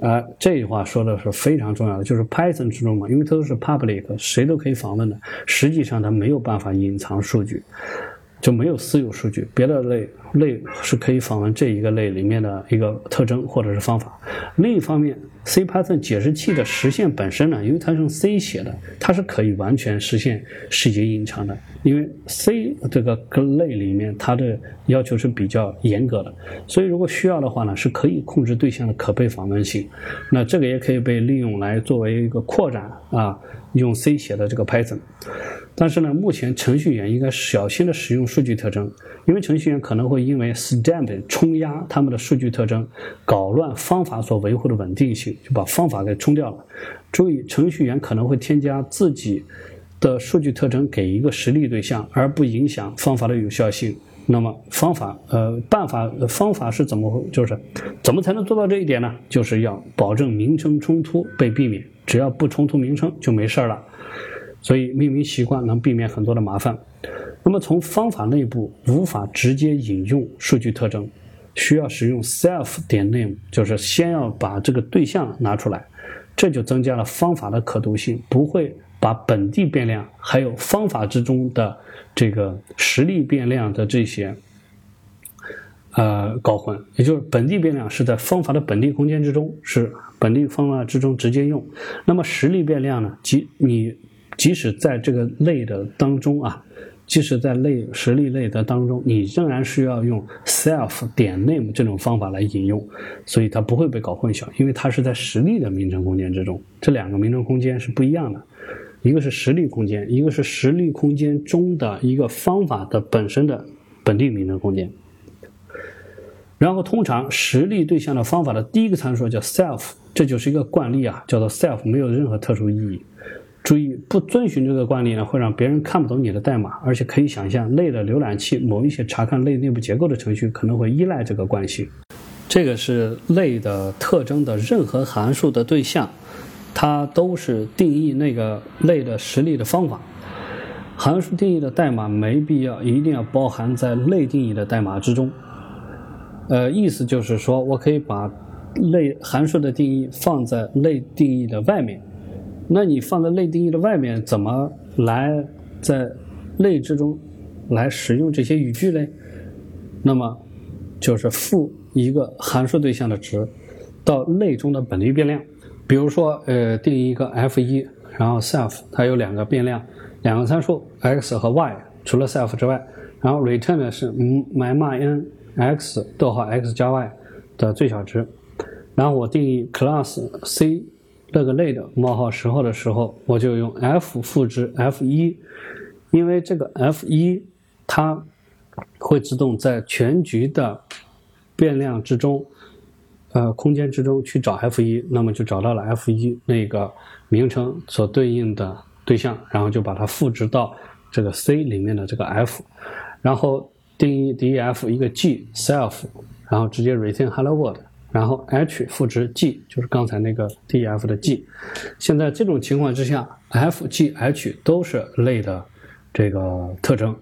Speaker 2: 啊，这句话说的是非常重要的，就是 Python 之中嘛，因为它都是 public，谁都可以访问的，实际上它没有办法隐藏数据。就没有私有数据，别的类类是可以访问这一个类里面的一个特征或者是方法。另一方面，C Python 解释器的实现本身呢，因为它是用 C 写的，它是可以完全实现细节隐藏的。因为 C 这个类里面它的要求是比较严格的，所以如果需要的话呢，是可以控制对象的可被访问性。那这个也可以被利用来作为一个扩展啊，用 C 写的这个 Python。但是呢，目前程序员应该小心的使用数据特征，因为程序员可能会因为 stamp 冲压他们的数据特征，搞乱方法所维护的稳定性，就把方法给冲掉了。注意，程序员可能会添加自己的数据特征给一个实例对象，而不影响方法的有效性。那么方法，呃，办法方法是怎么，就是怎么才能做到这一点呢？就是要保证名称冲突被避免，只要不冲突名称就没事儿了。所以命名习惯能避免很多的麻烦。那么从方法内部无法直接引用数据特征，需要使用 self 点 name，就是先要把这个对象拿出来，这就增加了方法的可读性，不会把本地变量还有方法之中的这个实例变量的这些呃搞混。也就是本地变量是在方法的本地空间之中，是本地方法之中直接用。那么实例变量呢，即你。即使在这个类的当中啊，即使在类实例类的当中，你仍然需要用 self 点 name 这种方法来引用，所以它不会被搞混淆，因为它是在实例的名称空间之中，这两个名称空间是不一样的，一个是实例空间，一个是实例空间中的一个方法的本身的本地名称空间。然后，通常实例对象的方法的第一个参数叫 self，这就是一个惯例啊，叫做 self，没有任何特殊意义。注意，不遵循这个惯例呢，会让别人看不懂你的代码，而且可以想象，类的浏览器某一些查看类内部结构的程序可能会依赖这个惯性。这个是类的特征的任何函数的对象，它都是定义那个类的实例的方法。函数定义的代码没必要一定要包含在类定义的代码之中。呃，意思就是说我可以把类函数的定义放在类定义的外面。那你放在类定义的外面，怎么来在类之中来使用这些语句嘞？那么就是赋一个函数对象的值到类中的本地变量，比如说呃定义一个 f 一，然后 self 它有两个变量，两个参数 x 和 y，除了 self 之外，然后 return 的是 myminx 逗号 x 加 y 的最小值，然后我定义 class c。这个类的冒号十号的时候，我就用 f 赋值 f 一，因为这个 f 一它会自动在全局的变量之中，呃，空间之中去找 f 一，那么就找到了 f 一那个名称所对应的对象，然后就把它赋值到这个 c 里面的这个 f，然后定义 def 一个 g self，然后直接 return hello world。然后 h 赋值 g 就是刚才那个 df 的 g，现在这种情况之下，f、g、h 都是类的这个特征，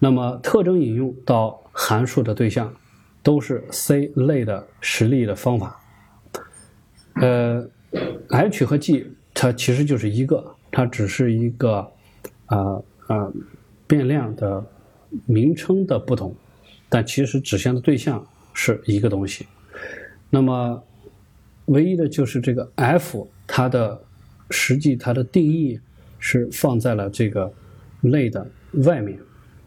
Speaker 2: 那么特征引用到函数的对象都是 C 类的实例的方法。呃，h 和 g 它其实就是一个，它只是一个啊啊变量的名称的不同，但其实指向的对象是一个东西。那么，唯一的就是这个 f，它的实际它的定义是放在了这个类的外面，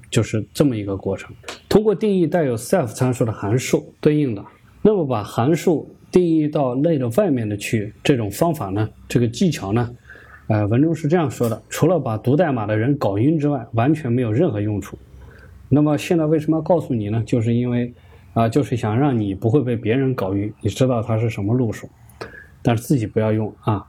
Speaker 2: 就是这么一个过程。通过定义带有 self 参数的函数对应的，那么把函数定义到类的外面的去，这种方法呢，这个技巧呢，呃，文中是这样说的：除了把读代码的人搞晕之外，完全没有任何用处。那么现在为什么要告诉你呢？就是因为。啊，就是想让你不会被别人搞晕，你知道它是什么路数，但是自己不要用啊。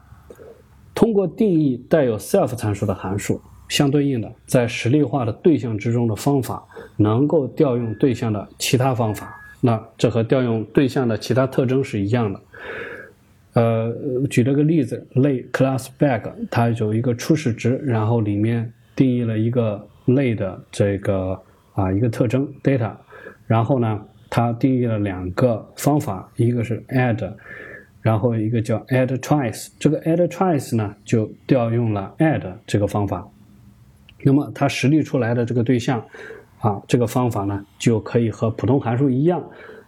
Speaker 2: 通过定义带有 self 参数的函数，相对应的在实例化的对象之中的方法，能够调用对象的其他方法。那这和调用对象的其他特征是一样的。呃，举了个例子，类 class bag 它有一个初始值，然后里面定义了一个类的这个啊一个特征 data，然后呢。它定义了两个方法，一个是 add，然后一个叫 add twice。这个 add twice 呢，就调用了 add 这个方法。那么它实例出来的这个对象，啊，这个方法呢，就可以和普通函数一样，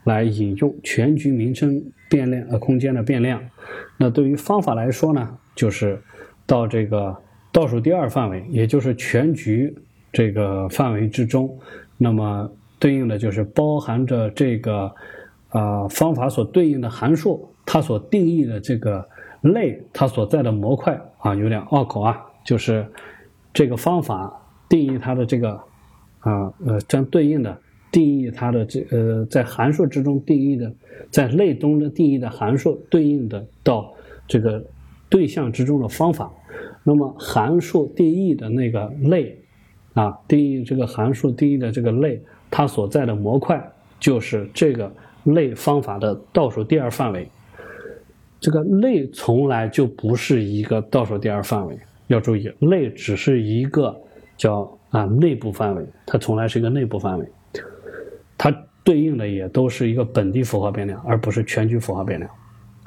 Speaker 2: 来引用全局名称变量呃空间的变量。那对于方法来说呢，就是到这个倒数第二范围，也就是全局这个范围之中，那么。对应的就是包含着这个，呃，方法所对应的函数，它所定义的这个类，它所在的模块啊，有点拗口啊，就是这个方法定义它的这个，啊呃相对应的定义它的这呃在函数之中定义的，在类中的定义的函数对应的到这个对象之中的方法，那么函数定义的那个类，啊，定义这个函数定义的这个类。它所在的模块就是这个类方法的倒数第二范围。这个类从来就不是一个倒数第二范围，要注意，类只是一个叫啊内部范围，它从来是一个内部范围。它对应的也都是一个本地符号变量，而不是全局符号变量，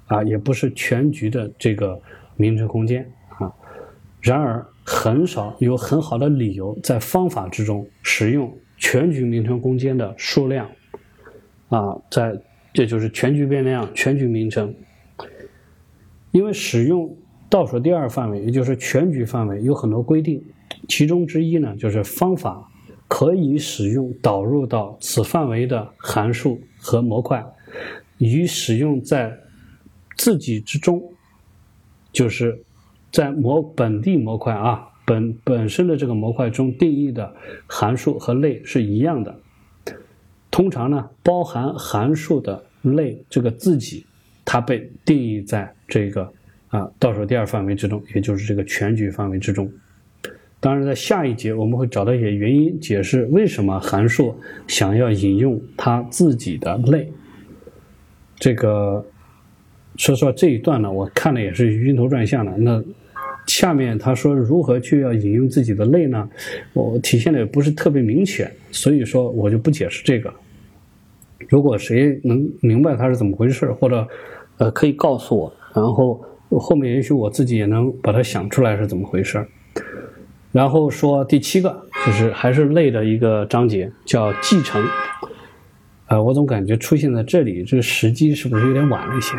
Speaker 2: 啊，也不是全局的这个名称空间啊。然而，很少有很好的理由在方法之中使用。全局名称空间的数量，啊，在这就是全局变量、全局名称。因为使用倒数第二范围，也就是全局范围，有很多规定，其中之一呢，就是方法可以使用导入到此范围的函数和模块，与使用在自己之中，就是在模本地模块啊本本身的这个模块中定义的函数和类是一样的。通常呢，包含函数的类这个自己，它被定义在这个啊倒数第二范围之中，也就是这个全局范围之中。当然，在下一节我们会找到一些原因，解释为什么函数想要引用它自己的类。这个说实话，这一段呢，我看的也是晕头转向的。那下面他说如何去要引用自己的类呢？我体现的也不是特别明确，所以说我就不解释这个。如果谁能明白它是怎么回事，或者呃可以告诉我，然后后面也许我自己也能把它想出来是怎么回事。然后说第七个就是还是类的一个章节，叫继承。呃，我总感觉出现在这里这个时机是不是有点晚了一些？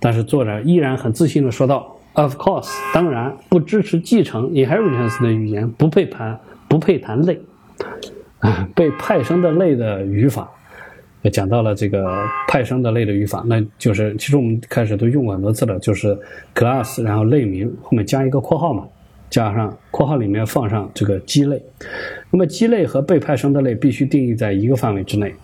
Speaker 2: 但是作者依然很自信的说道：“Of course，当然不支持继承 （inheritance） 的语言不配谈不配谈类啊，被派生的类的语法。”讲到了这个派生的类的语法，那就是其实我们开始都用过很多次了，就是 class，然后类名后面加一个括号嘛。加上括号里面放上这个基类，那么基类和被派生的类必须定义在一个范围之内。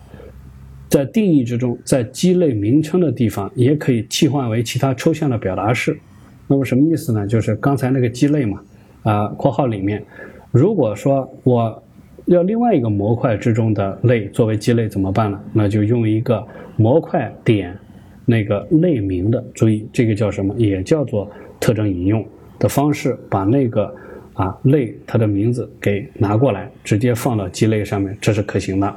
Speaker 2: 在定义之中，在基类名称的地方也可以替换为其他抽象的表达式。那么什么意思呢？就是刚才那个基类嘛，啊，括号里面，如果说我要另外一个模块之中的类作为基类怎么办呢？那就用一个模块点那个类名的，注意这个叫什么？也叫做特征引用。的方式把那个啊类它的名字给拿过来，直接放到基类上面，这是可行的。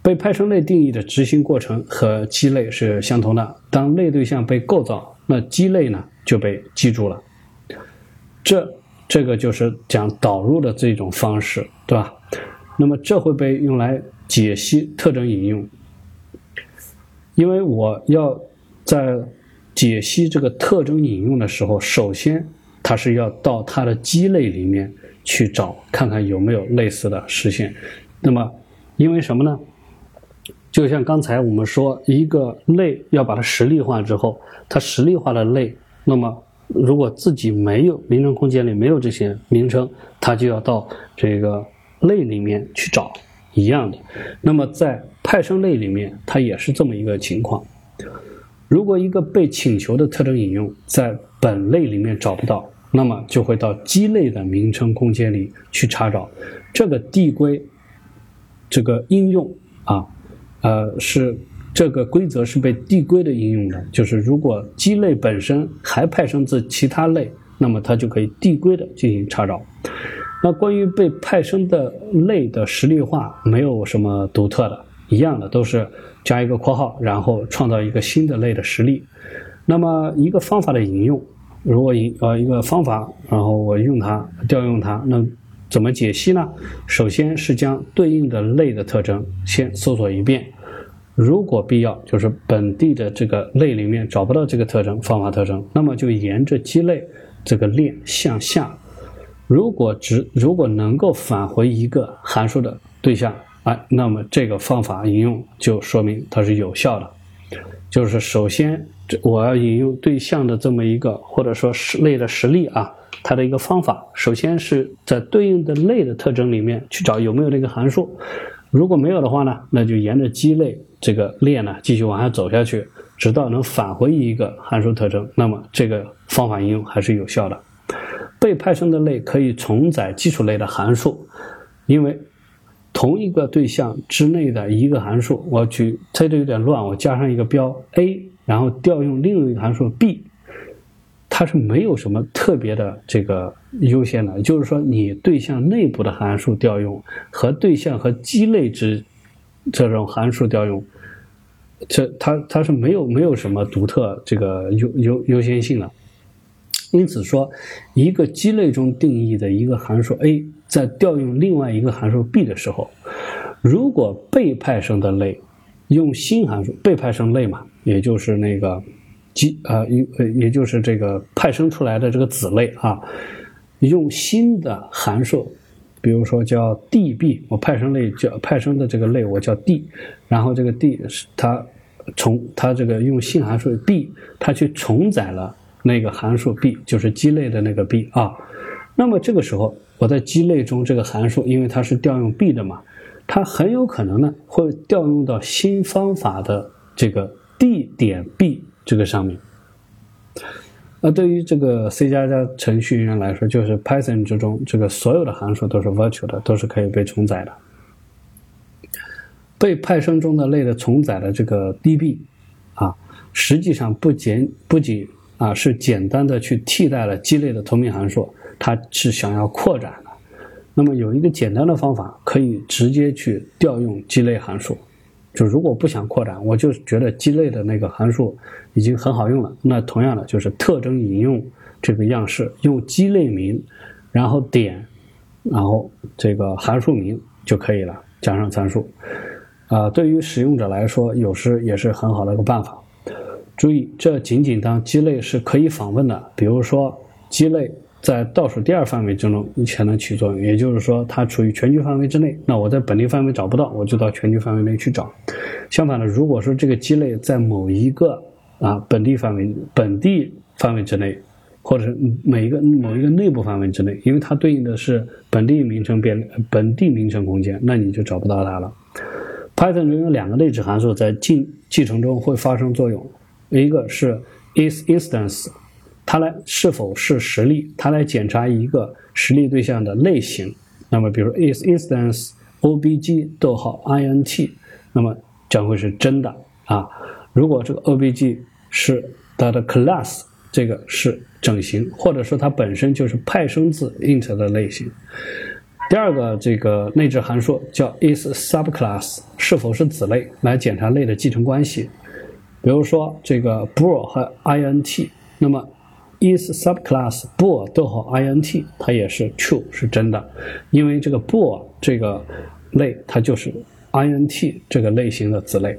Speaker 2: 被派生类定义的执行过程和基类是相同的。当类对象被构造，那鸡肋呢就被记住了。这这个就是讲导入的这种方式，对吧？那么这会被用来解析特征引用，因为我要在。解析这个特征引用的时候，首先它是要到它的鸡肋里面去找，看看有没有类似的实现。那么，因为什么呢？就像刚才我们说，一个类要把它实例化之后，它实例化的类，那么如果自己没有名称空间里没有这些名称，它就要到这个类里面去找一样的。那么在派生类里面，它也是这么一个情况。如果一个被请求的特征引用在本类里面找不到，那么就会到基类的名称空间里去查找。这个递归，这个应用啊，呃，是这个规则是被递归的应用的。就是如果基类本身还派生自其他类，那么它就可以递归的进行查找。那关于被派生的类的实例化，没有什么独特的，一样的都是。加一个括号，然后创造一个新的类的实例。那么一个方法的引用，如果引呃一个方法，然后我用它调用它，那怎么解析呢？首先是将对应的类的特征先搜索一遍，如果必要，就是本地的这个类里面找不到这个特征方法特征，那么就沿着基类这个链向下，如果只如果能够返回一个函数的对象。哎，那么这个方法引用就说明它是有效的。就是首先，这我要引用对象的这么一个或者说是类的实例啊，它的一个方法，首先是在对应的类的特征里面去找有没有这个函数。如果没有的话呢，那就沿着基类这个链呢继续往下走下去，直到能返回一个函数特征。那么这个方法应用还是有效的。被派生的类可以重载基础类的函数，因为。同一个对象之内的一个函数，我举这就有点乱，我加上一个标 a，然后调用另一个函数 b，它是没有什么特别的这个优先的，就是说你对象内部的函数调用和对象和基类之这种函数调用，这它它是没有没有什么独特这个优优优先性的。因此说，一个基类中定义的一个函数 a，在调用另外一个函数 b 的时候，如果被派生的类用新函数被派生类嘛，也就是那个基啊，也也就是这个派生出来的这个子类啊，用新的函数，比如说叫 dB，我派生类叫派生的这个类我叫 d，然后这个 d 是它重它这个用新函数 b，它去重载了那个函数 b，就是鸡肋的那个 b 啊。那么这个时候我在鸡肋中这个函数，因为它是调用 b 的嘛，它很有可能呢会调用到新方法的这个 d 点 b 这个上面。那对于这个 C 加加程序员来说，就是 Python 之中这个所有的函数都是 virtual 的，都是可以被重载的。被派生中的类的重载的这个 db 啊，实际上不仅不仅啊是简单的去替代了鸡肋的同名函数，它是想要扩展的。那么有一个简单的方法，可以直接去调用鸡肋函数。就如果不想扩展，我就觉得鸡肋的那个函数已经很好用了。那同样的就是特征引用这个样式，用鸡肋名，然后点，然后这个函数名就可以了，加上参数。啊，对于使用者来说，有时也是很好的一个办法。注意，这仅仅当鸡肋是可以访问的，比如说鸡肋。在倒数第二范围之中你才能起作用，也就是说，它处于全局范围之内。那我在本地范围找不到，我就到全局范围内去找。相反的，如果说这个鸡肋在某一个啊本地范围、本地范围之内，或者是每一个某一个内部范围之内，因为它对应的是本地名称变本地名称空间，那你就找不到它了。Python 中有两个内置函数在进继承中会发生作用，一个是 isInstance。它来是否是实例？它来检查一个实例对象的类型。那么，比如 isInstance obj 逗号 int，那么将会是真的啊。如果这个 obj 是它的 class，这个是整形，或者说它本身就是派生字 int 的类型。第二个这个内置函数叫 isSubclass，是否是子类，来检查类的继承关系。比如说这个 bool 和 int，那么 is subclass bool 逗号 int 它也是 true 是真的，因为这个 bool 这个类它就是 int 这个类型的子类。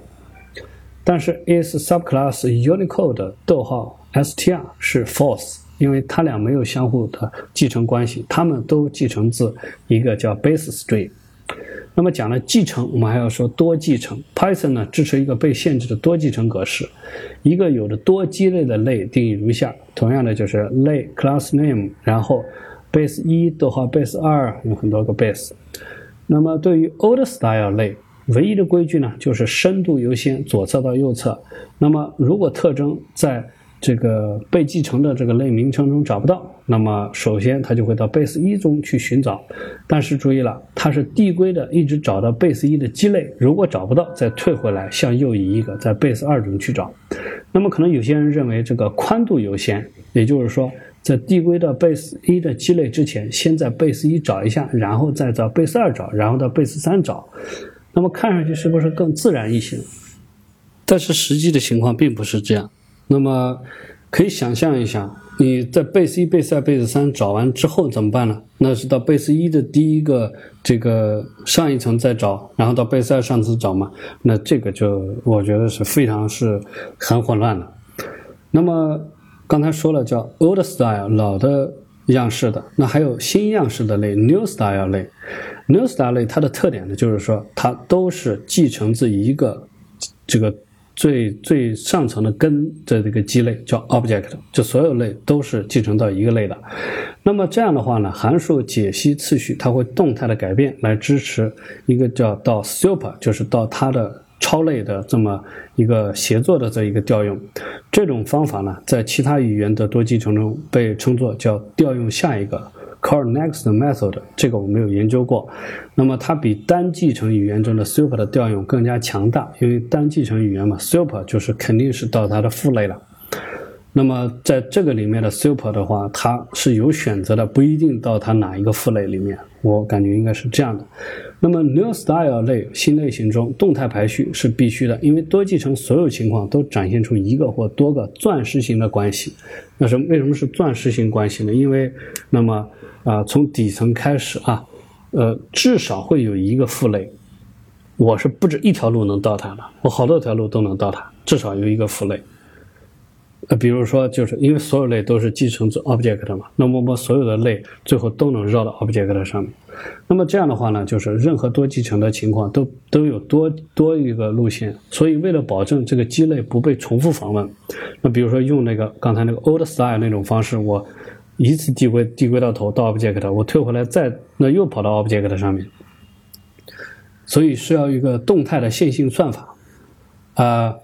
Speaker 2: 但是 is subclass unicode 逗号 str 是 false，因为它俩没有相互的继承关系，它们都继承自一个叫 base string。那么讲了继承，我们还要说多继承。Python 呢支持一个被限制的多继承格式，一个有着多基类的类定义如下：同样的就是类 class name，然后 base 一逗号 base 二有很多个 base。那么对于 old style 类，唯一的规矩呢就是深度优先，左侧到右侧。那么如果特征在这个被继承的这个类名称中找不到，那么首先它就会到 base 一中去寻找，但是注意了，它是递归的，一直找到 base 一的基类，如果找不到，再退回来向右移一个，在 base 二中去找。那么可能有些人认为这个宽度优先，也就是说，在递归到 base 一的基类之前，先在 base 一找一下，然后再到 base 二找，然后到 base 三找，那么看上去是不是更自然一些？但是实际的情况并不是这样。那么，可以想象一下，你在 base 一、base 二、base 三找完之后怎么办呢？那是到 base 一的第一个这个上一层再找，然后到 base 二上层找嘛？那这个就我觉得是非常是很混乱的。那么刚才说了叫 old style 老的样式的，那还有新样式的类 new style 类。new style 类它的特点呢，就是说它都是继承自一个这个。最最上层的根的这个基类叫 object，就所有类都是继承到一个类的。那么这样的话呢，函数解析次序它会动态的改变，来支持一个叫到 super，就是到它的超类的这么一个协作的这一个调用。这种方法呢，在其他语言的多继承中被称作叫调用下一个。Call next method，这个我没有研究过。那么它比单继承语言中的 super 的调用更加强大，因为单继承语言嘛，super 就是肯定是到它的父类了。那么在这个里面的 super 的话，它是有选择的，不一定到它哪一个父类里面。我感觉应该是这样的。那么 new style 类新类型中，动态排序是必须的，因为多继承所有情况都展现出一个或多个钻石型的关系。那是为什么是钻石型关系呢？因为那么啊，从底层开始啊，呃，至少会有一个父类。我是不止一条路能到它的，我好多条路都能到它，至少有一个父类。呃，比如说，就是因为所有类都是继承自 object 嘛，那么我们所有的类最后都能绕到 object 上面。那么这样的话呢，就是任何多继承的情况都都有多多一个路线。所以为了保证这个基类不被重复访问，那比如说用那个刚才那个 old style 那种方式，我一次递归递归到头到 object，我退回来再那又跑到 object 上面。所以是要一个动态的线性算法，啊。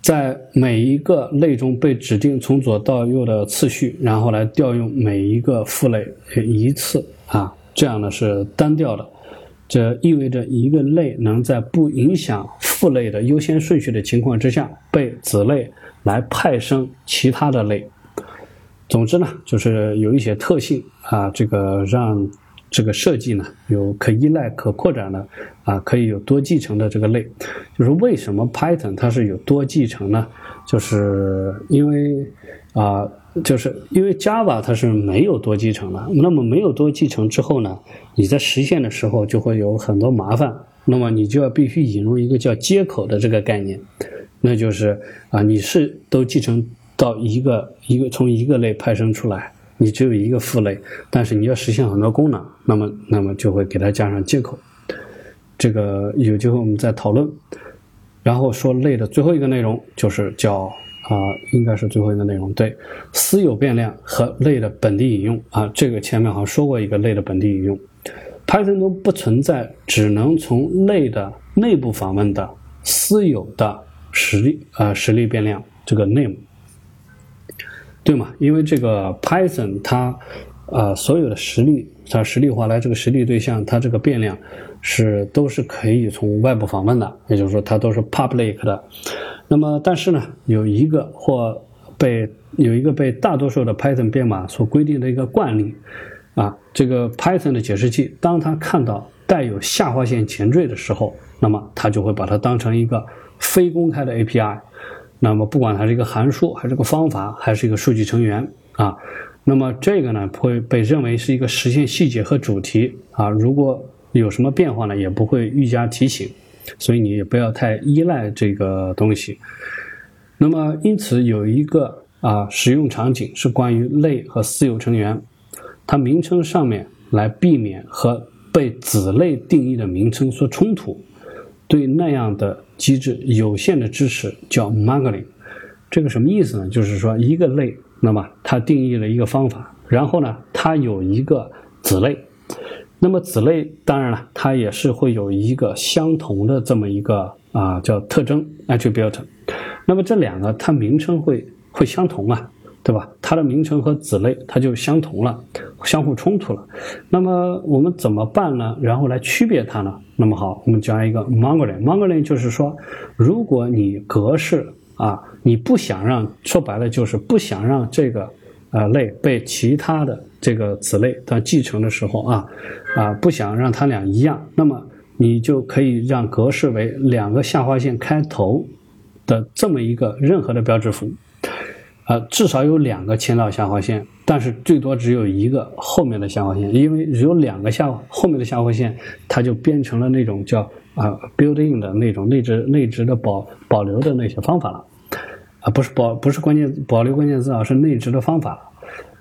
Speaker 2: 在每一个类中被指定从左到右的次序，然后来调用每一个父类一次啊，这样呢是单调的。这意味着一个类能在不影响父类的优先顺序的情况之下，被子类来派生其他的类。总之呢，就是有一些特性啊，这个让。这个设计呢，有可依赖、可扩展的，啊，可以有多继承的这个类。就是为什么 Python 它是有多继承呢？就是因为啊，就是因为 Java 它是没有多继承的。那么没有多继承之后呢，你在实现的时候就会有很多麻烦。那么你就要必须引入一个叫接口的这个概念，那就是啊，你是都继承到一个一个从一个类派生出来。你只有一个父类，但是你要实现很多功能，那么那么就会给它加上接口。这个有机会我们再讨论。然后说类的最后一个内容就是叫啊，应该是最后一个内容，对，私有变量和类的本地引用啊，这个前面好像说过一个类的本地引用。Python 中不存在只能从类的内部访问的私有的实例啊实例变量，这个 name。对嘛？因为这个 Python 它，呃，所有的实例，它实例化来这个实例对象，它这个变量是都是可以从外部访问的，也就是说它都是 public 的。那么，但是呢，有一个或被有一个被大多数的 Python 编码所规定的一个惯例啊，这个 Python 的解释器，当它看到带有下划线前缀的时候，那么它就会把它当成一个非公开的 API。那么，不管它是一个函数，还是个方法，还是一个数据成员啊，那么这个呢会被认为是一个实现细节和主题啊。如果有什么变化呢，也不会愈加提醒，所以你也不要太依赖这个东西。那么，因此有一个啊使用场景是关于类和私有成员，它名称上面来避免和被子类定义的名称所冲突。对那样的机制有限的支持叫 modeling，这个什么意思呢？就是说一个类，那么它定义了一个方法，然后呢，它有一个子类，那么子类当然了，它也是会有一个相同的这么一个啊叫特征 attribute，那么这两个它名称会会相同啊。对吧？它的名称和子类它就相同了，相互冲突了。那么我们怎么办呢？然后来区别它呢？那么好，我们加一个 modeling，modeling 就是说，如果你格式啊，你不想让，说白了就是不想让这个呃类被其他的这个子类它继承的时候啊啊，不想让它俩一样，那么你就可以让格式为两个下划线开头的这么一个任何的标志符。呃，至少有两个前导下划线，但是最多只有一个后面的下划线，因为有两个下后面的下划线，它就变成了那种叫啊 building 的那种内置内置的保保留的那些方法了，啊，不是保不是关键保留关键字啊，是内置的方法。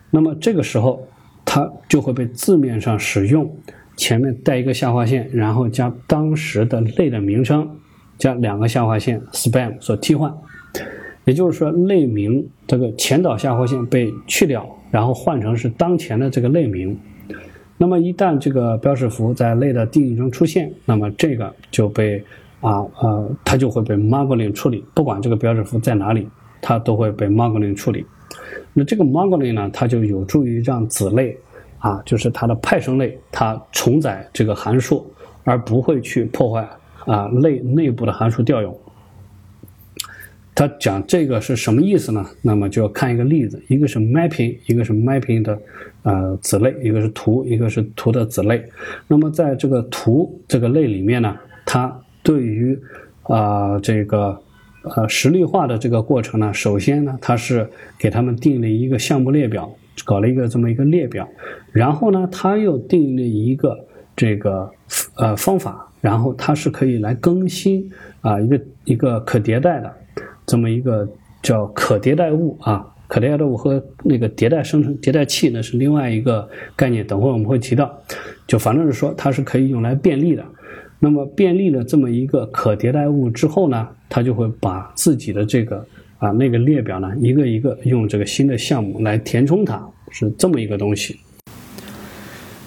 Speaker 2: 那么这个时候，它就会被字面上使用前面带一个下划线，然后加当时的类的名称加两个下划线 span 所替换。也就是说，类名这个前导下划线被去掉，然后换成是当前的这个类名。那么一旦这个标识符在类的定义中出现，那么这个就被啊呃，它就会被 Mongolin 处理。不管这个标识符在哪里，它都会被 Mongolin 处理。那这个 Mongolin 呢，它就有助于让子类啊，就是它的派生类，它重载这个函数，而不会去破坏啊类内部的函数调用。他讲这个是什么意思呢？那么就要看一个例子，一个是 mapping，一个是 mapping 的呃子类，一个是图，一个是图的子类。那么在这个图这个类里面呢，它对于啊这个呃实例化的这个过程呢，首先呢，它是给他们定了一个项目列表，搞了一个这么一个列表，然后呢，它又定了一个这个呃方法，然后它是可以来更新啊一个一个可迭代的。这么一个叫可迭代物啊。可迭代物和那个迭代生成迭代器呢是另外一个概念，等会儿我们会提到。就反正是说它是可以用来便利的。那么便利了这么一个可迭代物之后呢，它就会把自己的这个啊那个列表呢一个一个用这个新的项目来填充它，是这么一个东西。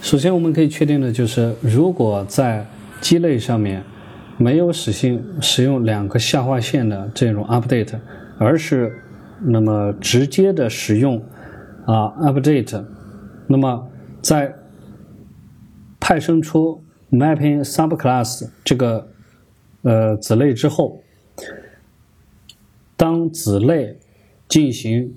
Speaker 2: 首先我们可以确定的就是，如果在鸡肋上面没有使用使用两个下划线的这种 update，而是那么直接的使用啊 update，那么在派生出 mapping subclass 这个呃子类之后，当子类进行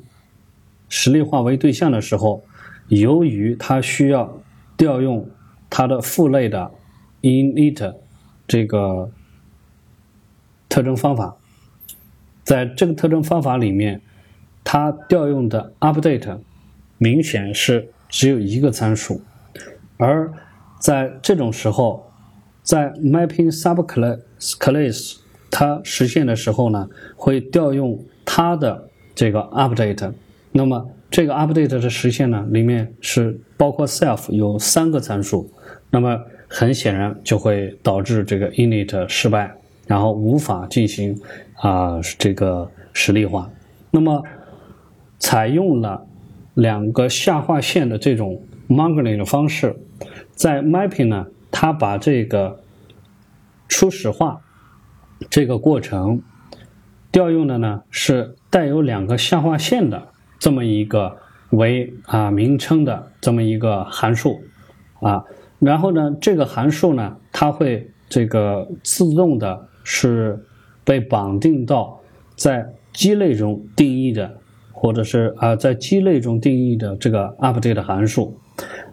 Speaker 2: 实例化为对象的时候，由于它需要调用它的父类的 init 这个特征方法，在这个特征方法里面，它调用的 update 明显是只有一个参数，而在这种时候，在 mapping subclass 它实现的时候呢，会调用它的这个 update，那么。这个 update 的实现呢，里面是包括 self 有三个参数，那么很显然就会导致这个 init 失败，然后无法进行啊这个实例化。那么采用了两个下划线的这种 modeling 的方式，在 mapping 呢，它把这个初始化这个过程调用的呢是带有两个下划线的。这么一个为啊名称的这么一个函数啊，然后呢，这个函数呢，它会这个自动的是被绑定到在鸡类中定义的，或者是啊在鸡类中定义的这个 update 函数。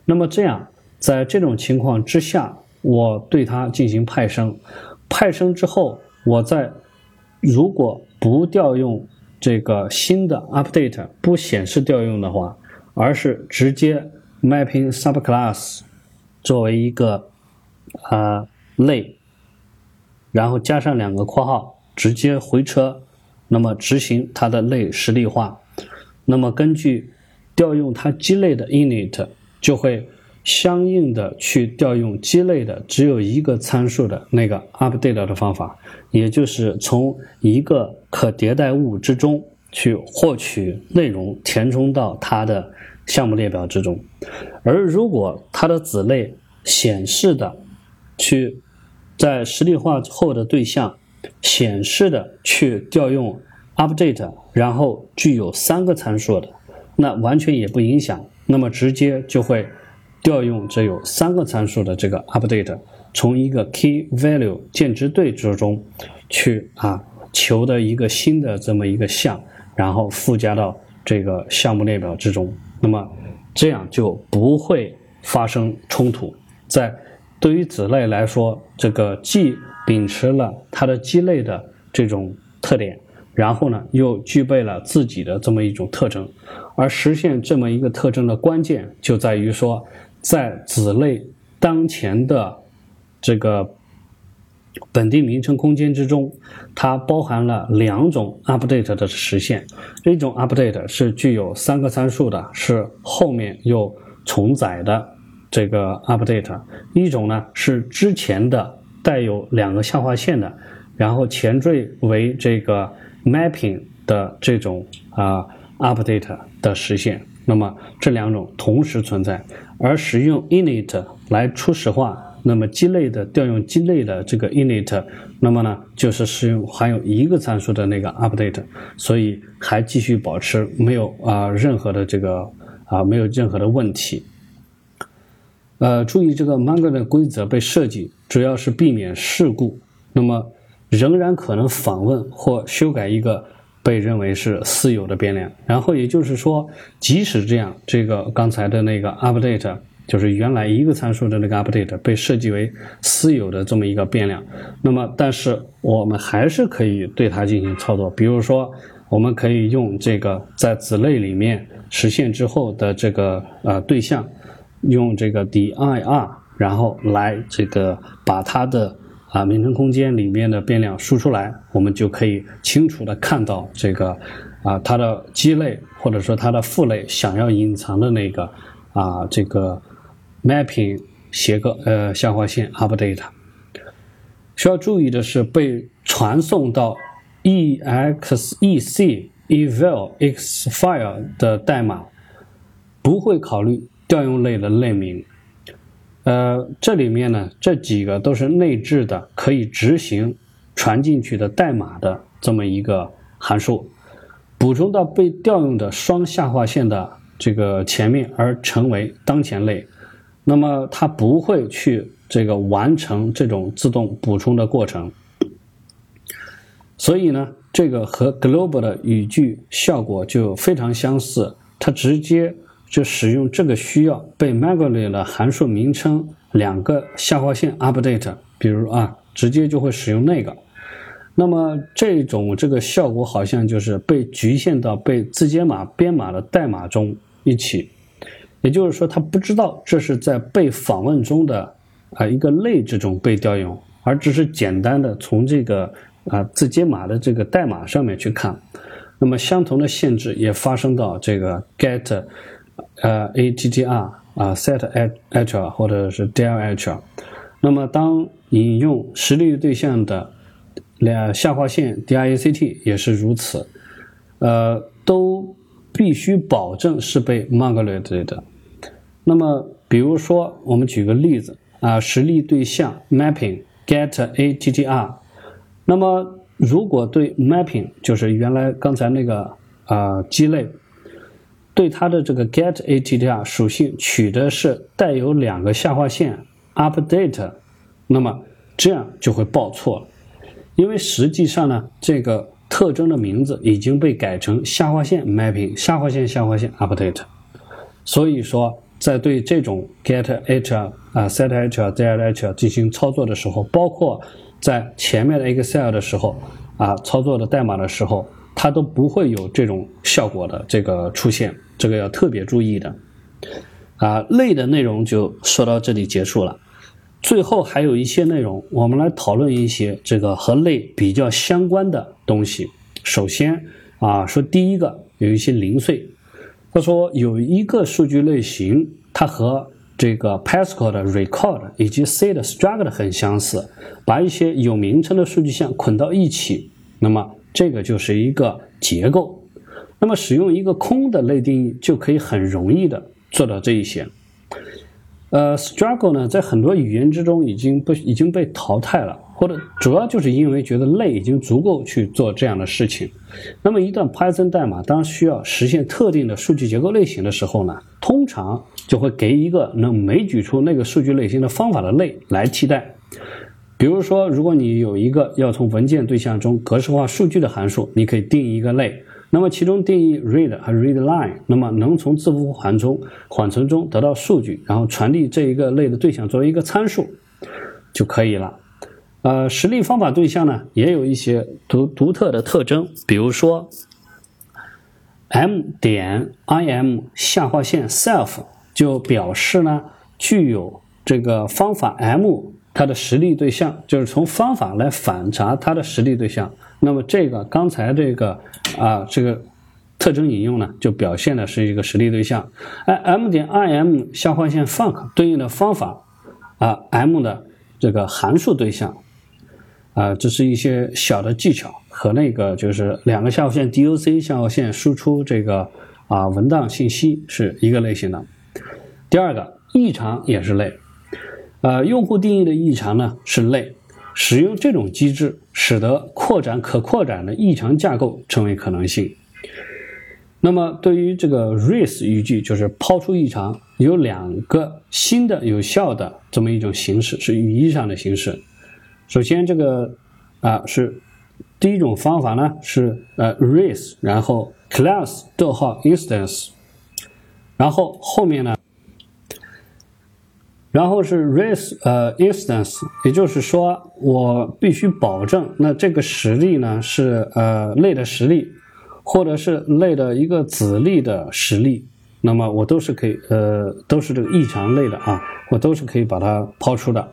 Speaker 2: 那么这样，在这种情况之下，我对它进行派生，派生之后，我在如果不调用。这个新的 update 不显示调用的话，而是直接 mapping subclass 作为一个啊类，然后加上两个括号，直接回车，那么执行它的类实例化。那么根据调用它鸡类的 init，就会相应的去调用鸡类的只有一个参数的那个 update 的方法，也就是从一个。可迭代物之中去获取内容，填充到它的项目列表之中。而如果它的子类显示的去在实例化后的对象显示的去调用 update，然后具有三个参数的，那完全也不影响。那么直接就会调用这有三个参数的这个 update，从一个 key value 建值对之中去啊。求的一个新的这么一个项，然后附加到这个项目列表之中，那么这样就不会发生冲突。在对于子类来说，这个既秉持了它的鸡类的这种特点，然后呢又具备了自己的这么一种特征，而实现这么一个特征的关键就在于说，在子类当前的这个。本地名称空间之中，它包含了两种 update 的实现。一种 update 是具有三个参数的，是后面又重载的这个 update；一种呢是之前的带有两个下划线的，然后前缀为这个 mapping 的这种啊 update 的实现。那么这两种同时存在，而使用 init 来初始化。那么鸡肋的调用鸡肋的这个 init，那么呢就是使用含有一个参数的那个 update，所以还继续保持没有啊任何的这个啊没有任何的问题。呃，注意这个 mango 的规则被设计主要是避免事故，那么仍然可能访问或修改一个被认为是私有的变量，然后也就是说，即使这样，这个刚才的那个 update。就是原来一个参数的那个 update 被设计为私有的这么一个变量，那么但是我们还是可以对它进行操作，比如说我们可以用这个在子类里面实现之后的这个呃对象，用这个 dir，然后来这个把它的啊名称空间里面的变量输出来，我们就可以清楚的看到这个啊它的基类或者说它的父类想要隐藏的那个啊这个 mapping 斜个呃下划线 update。需要注意的是，被传送到 exec eval x file 的代码不会考虑调用类的类名。呃，这里面呢，这几个都是内置的，可以执行传进去的代码的这么一个函数，补充到被调用的双下划线的这个前面，而成为当前类。那么它不会去这个完成这种自动补充的过程。所以呢，这个和 global 的语句效果就非常相似，它直接。就使用这个需要被 Magaly 的函数名称两个下划线 update，比如啊，直接就会使用那个。那么这种这个效果好像就是被局限到被字节码编码的代码中一起，也就是说，他不知道这是在被访问中的啊一个类这种被调用，而只是简单的从这个啊字节码的这个代码上面去看。那么相同的限制也发生到这个 get。呃，attr 啊，set hr 或者是 del hr，那么当引用实例对象的两下划线 dict 也是如此，呃，都必须保证是被 migrated 的。那么，比如说，我们举个例子啊，实例对象 mapping get attr，那么如果对 mapping 就是原来刚才那个啊鸡肋。对它的这个 get attr 属性取的是带有两个下划线 update，那么这样就会报错了，因为实际上呢，这个特征的名字已经被改成下划线 mapping 下划线下划线 update，所以说在对这种 get hr 啊 set hr del hr 进行操作的时候，包括在前面的 Excel 的时候啊操作的代码的时候。它都不会有这种效果的这个出现，这个要特别注意的。啊，类的内容就说到这里结束了。最后还有一些内容，我们来讨论一些这个和类比较相关的东西。首先啊，说第一个有一些零碎。他说有一个数据类型，它和这个 Pascal 的 record 以及 C 的 struct 很相似，把一些有名称的数据项捆到一起，那么。这个就是一个结构，那么使用一个空的类定义就可以很容易的做到这一些。呃，struggle 呢，在很多语言之中已经不已经被淘汰了，或者主要就是因为觉得类已经足够去做这样的事情。那么一段 Python 代码当需要实现特定的数据结构类型的时候呢，通常就会给一个能枚举出那个数据类型的方法的类来替代。比如说，如果你有一个要从文件对象中格式化数据的函数，你可以定一个类，那么其中定义 read 和 readline，那么能从字符缓中缓存中得到数据，然后传递这一个类的对象作为一个参数就可以了。呃，实例方法对象呢，也有一些独独特的特征，比如说 m 点 im 下划线 self 就表示呢具有这个方法 m。它的实例对象就是从方法来反查它的实例对象。那么这个刚才这个啊这个特征引用呢，就表现的是一个实例对象。哎，m 点 im 下划线 func 对应的方法啊 m 的这个函数对象啊，这是一些小的技巧和那个就是两个下划线 doc 下划线输出这个啊文档信息是一个类型的。第二个异常也是类。呃，用户定义的异常呢是类，使用这种机制，使得扩展可扩展的异常架构成为可能性。那么，对于这个 raise 语句，就是抛出异常，有两个新的有效的这么一种形式，是语义上的形式。首先，这个啊是第一种方法呢是呃 raise，然后 class 逗号 instance，然后后面呢。然后是 raise 呃 instance，也就是说我必须保证那这个实例呢是呃类的实例，或者是类的一个子例的实例，那么我都是可以呃都是这个异常类的啊，我都是可以把它抛出的。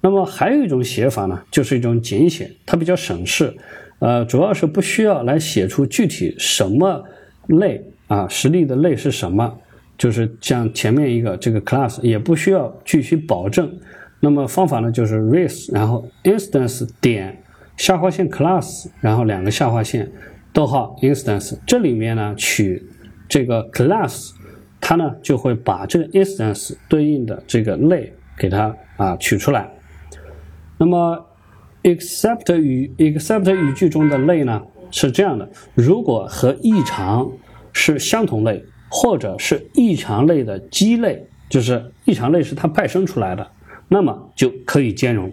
Speaker 2: 那么还有一种写法呢，就是一种简写，它比较省事，呃，主要是不需要来写出具体什么类啊，实例的类是什么，就是像前面一个这个 class 也不需要具体保证。那么方法呢，就是 res，然后 instance 点下划线 class，然后两个下划线，逗号 instance，这里面呢取这个 class，它呢就会把这个 instance 对应的这个类给它啊取出来。那么 except 语 except 语句中的类呢是这样的：如果和异常是相同类，或者是异常类的基类，就是异常类是它派生出来的。那么就可以兼容，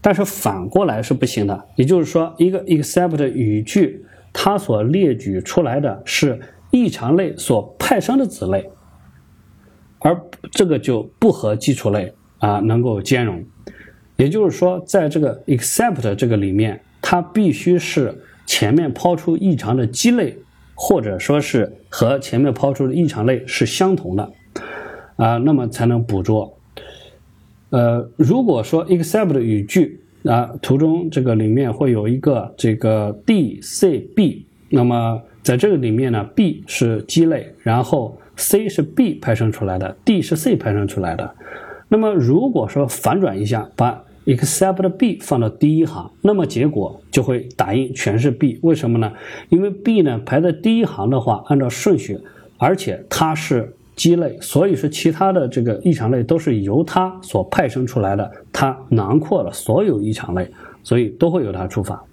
Speaker 2: 但是反过来是不行的。也就是说，一个 except 语句，它所列举出来的是异常类所派生的子类，而这个就不和基础类啊能够兼容。也就是说，在这个 except 这个里面，它必须是前面抛出异常的基类，或者说是和前面抛出的异常类是相同的啊，那么才能捕捉。呃，如果说 except 语句啊，图中这个里面会有一个这个 D C B，那么在这个里面呢，B 是基类，然后 C 是 B 派生出来的，D 是 C 派生出来的。那么如果说反转一下，把 except B 放到第一行，那么结果就会打印全是 B。为什么呢？因为 B 呢排在第一行的话，按照顺序，而且它是。基类，所以说其他的这个异常类都是由它所派生出来的，它囊括了所有异常类，所以都会由它触发。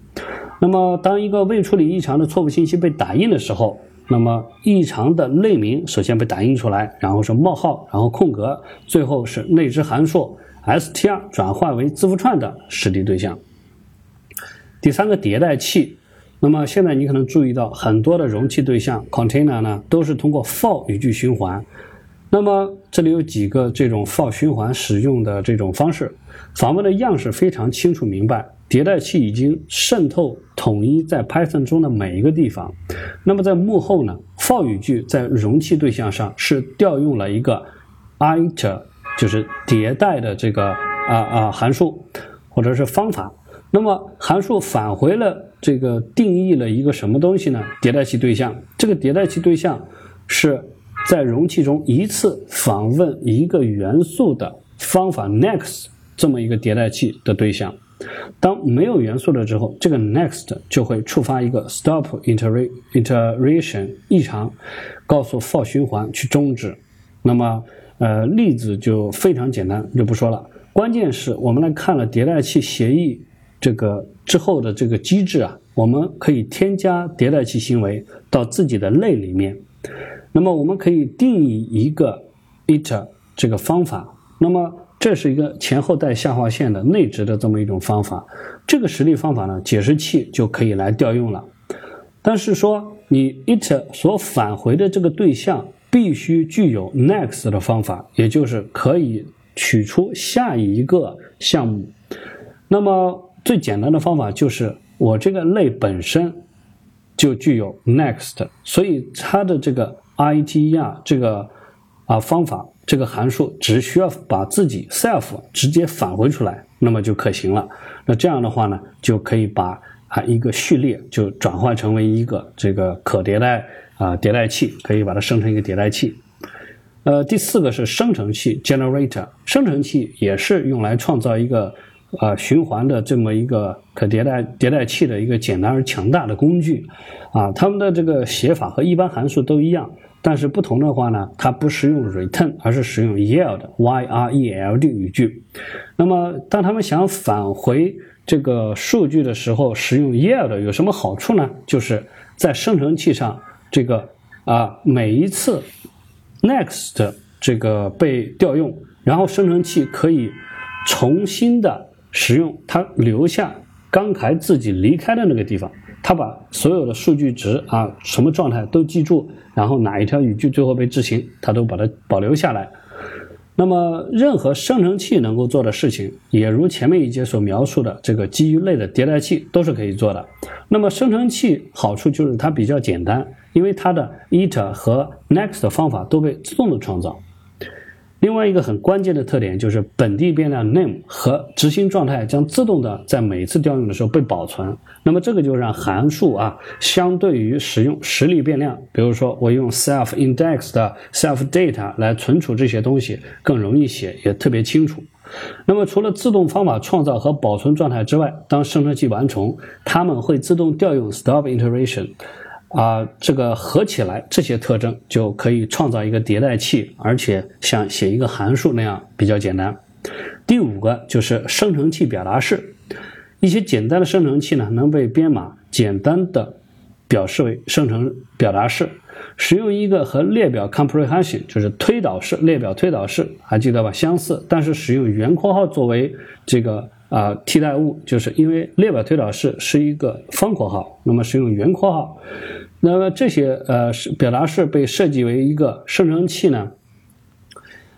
Speaker 2: 那么，当一个未处理异常的错误信息被打印的时候，那么异常的类名首先被打印出来，然后是冒号，然后空格，最后是内置函数 str 转换为字符串的实例对象。第三个迭代器。那么现在你可能注意到很多的容器对象 container 呢，都是通过 for 语句循环。那么这里有几个这种 for 循环使用的这种方式，访问的样式非常清楚明白，迭代器已经渗透统一在 Python 中的每一个地方。那么在幕后呢，for 语句在容器对象上是调用了一个 iter，就是迭代的这个啊啊函数或者是方法。那么函数返回了。这个定义了一个什么东西呢？迭代器对象。这个迭代器对象是在容器中一次访问一个元素的方法 next 这么一个迭代器的对象。当没有元素了之后，这个 next 就会触发一个 stop iteration 异常，告诉 for 循环去终止。那么，呃，例子就非常简单，就不说了。关键是我们来看了迭代器协议。这个之后的这个机制啊，我们可以添加迭代器行为到自己的类里面。那么我们可以定义一个 it 这个方法。那么这是一个前后带下划线的内置的这么一种方法。这个实例方法呢，解释器就可以来调用了。但是说你 it 所返回的这个对象必须具有 next 的方法，也就是可以取出下一个项目。那么最简单的方法就是我这个类本身就具有 next，所以它的这个 iter 这个啊方法这个函数只需要把自己 self 直接返回出来，那么就可行了。那这样的话呢，就可以把啊一个序列就转换成为一个这个可迭代啊迭代器，可以把它生成一个迭代器。呃，第四个是生成器 generator，生成器也是用来创造一个。啊，循环的这么一个可迭代迭代器的一个简单而强大的工具，啊，它们的这个写法和一般函数都一样，但是不同的话呢，它不使用 return，而是使用 yield，y r e l d 语句。那么，当他们想返回这个数据的时候，使用 yield 有什么好处呢？就是在生成器上，这个啊，每一次 next 这个被调用，然后生成器可以重新的。使用它留下刚才自己离开的那个地方，它把所有的数据值啊什么状态都记住，然后哪一条语句最后被执行，它都把它保留下来。那么，任何生成器能够做的事情，也如前面一节所描述的这个基于类的迭代器都是可以做的。那么，生成器好处就是它比较简单，因为它的 iter 和 next 方法都被自动的创造。另外一个很关键的特点就是本地变量 name 和执行状态将自动的在每次调用的时候被保存。那么这个就让函数啊，相对于使用实例变量，比如说我用 self index 的 self data 来存储这些东西，更容易写，也特别清楚。那么除了自动方法创造和保存状态之外，当生成器完成，它们会自动调用 stop iteration。啊，这个合起来这些特征就可以创造一个迭代器，而且像写一个函数那样比较简单。第五个就是生成器表达式，一些简单的生成器呢能被编码简单的表示为生成表达式，使用一个和列表 comprehension 就是推导式列表推导式还记得吧？相似，但是使用圆括号作为这个。啊，替代物就是因为列表推导式是一个方括号，那么使用圆括号。那么这些呃表达式被设计为一个生成器呢，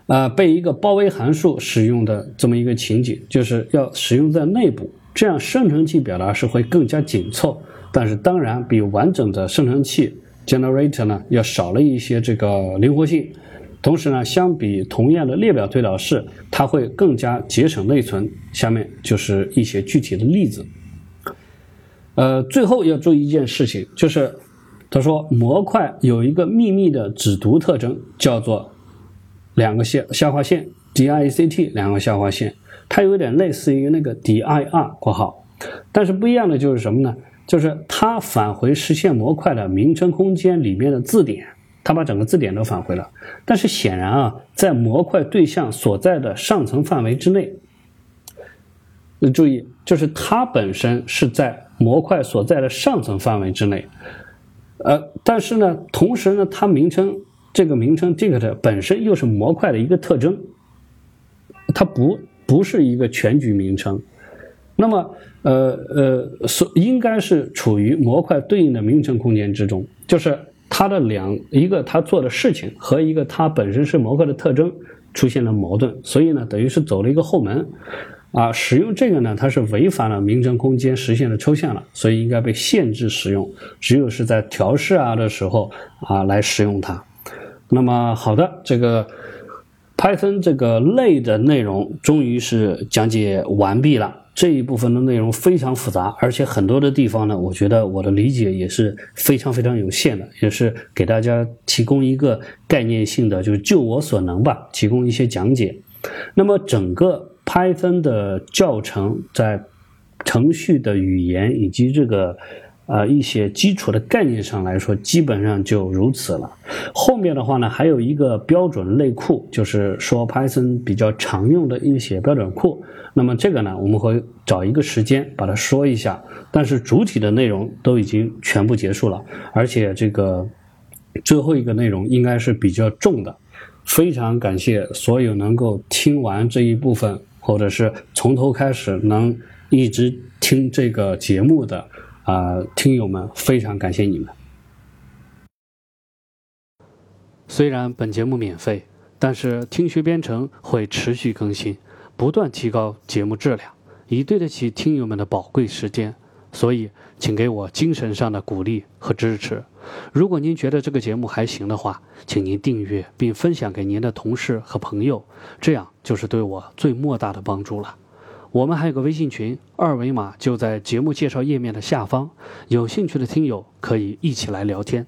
Speaker 2: 呃，被一个包围函数使用的这么一个情景，就是要使用在内部，这样生成器表达式会更加紧凑，但是当然比完整的生成器 generator 呢要少了一些这个灵活性。同时呢，相比同样的列表推导式，它会更加节省内存。下面就是一些具体的例子。呃，最后要注意一件事情，就是他说模块有一个秘密的只读特征，叫做两个下下划线 dict 两个下划线，它有点类似于那个 dir 括号，但是不一样的就是什么呢？就是它返回实现模块的名称空间里面的字典。它把整个字典都返回了，但是显然啊，在模块对象所在的上层范围之内。注意，就是它本身是在模块所在的上层范围之内，呃，但是呢，同时呢，它名称这个名称 dict 本身又是模块的一个特征，它不不是一个全局名称，那么呃呃，所应该是处于模块对应的名称空间之中，就是。它的两一个它做的事情和一个它本身是模块的特征出现了矛盾，所以呢，等于是走了一个后门，啊，使用这个呢，它是违反了名称空间实现的抽象了，所以应该被限制使用，只有是在调试啊的时候啊来使用它。那么好的，这个 Python 这个类的内容终于是讲解完毕了。这一部分的内容非常复杂，而且很多的地方呢，我觉得我的理解也是非常非常有限的，也是给大家提供一个概念性的，就是就我所能吧，提供一些讲解。那么整个 Python 的教程在程序的语言以及这个。呃，一些基础的概念上来说，基本上就如此了。后面的话呢，还有一个标准类库，就是说 Python 比较常用的一些标准库。那么这个呢，我们会找一个时间把它说一下。但是主体的内容都已经全部结束了，而且这个最后一个内容应该是比较重的。非常感谢所有能够听完这一部分，或者是从头开始能一直听这个节目的。啊，听友们，非常感谢你们。
Speaker 1: 虽然本节目免费，但是听学编程会持续更新，不断提高节目质量，以对得起听友们的宝贵时间。所以，请给我精神上的鼓励和支持。如果您觉得这个节目还行的话，请您订阅并分享给您的同事和朋友，这样就是对我最莫大的帮助了。我们还有个微信群，二维码就在节目介绍页面的下方，有兴趣的听友可以一起来聊天。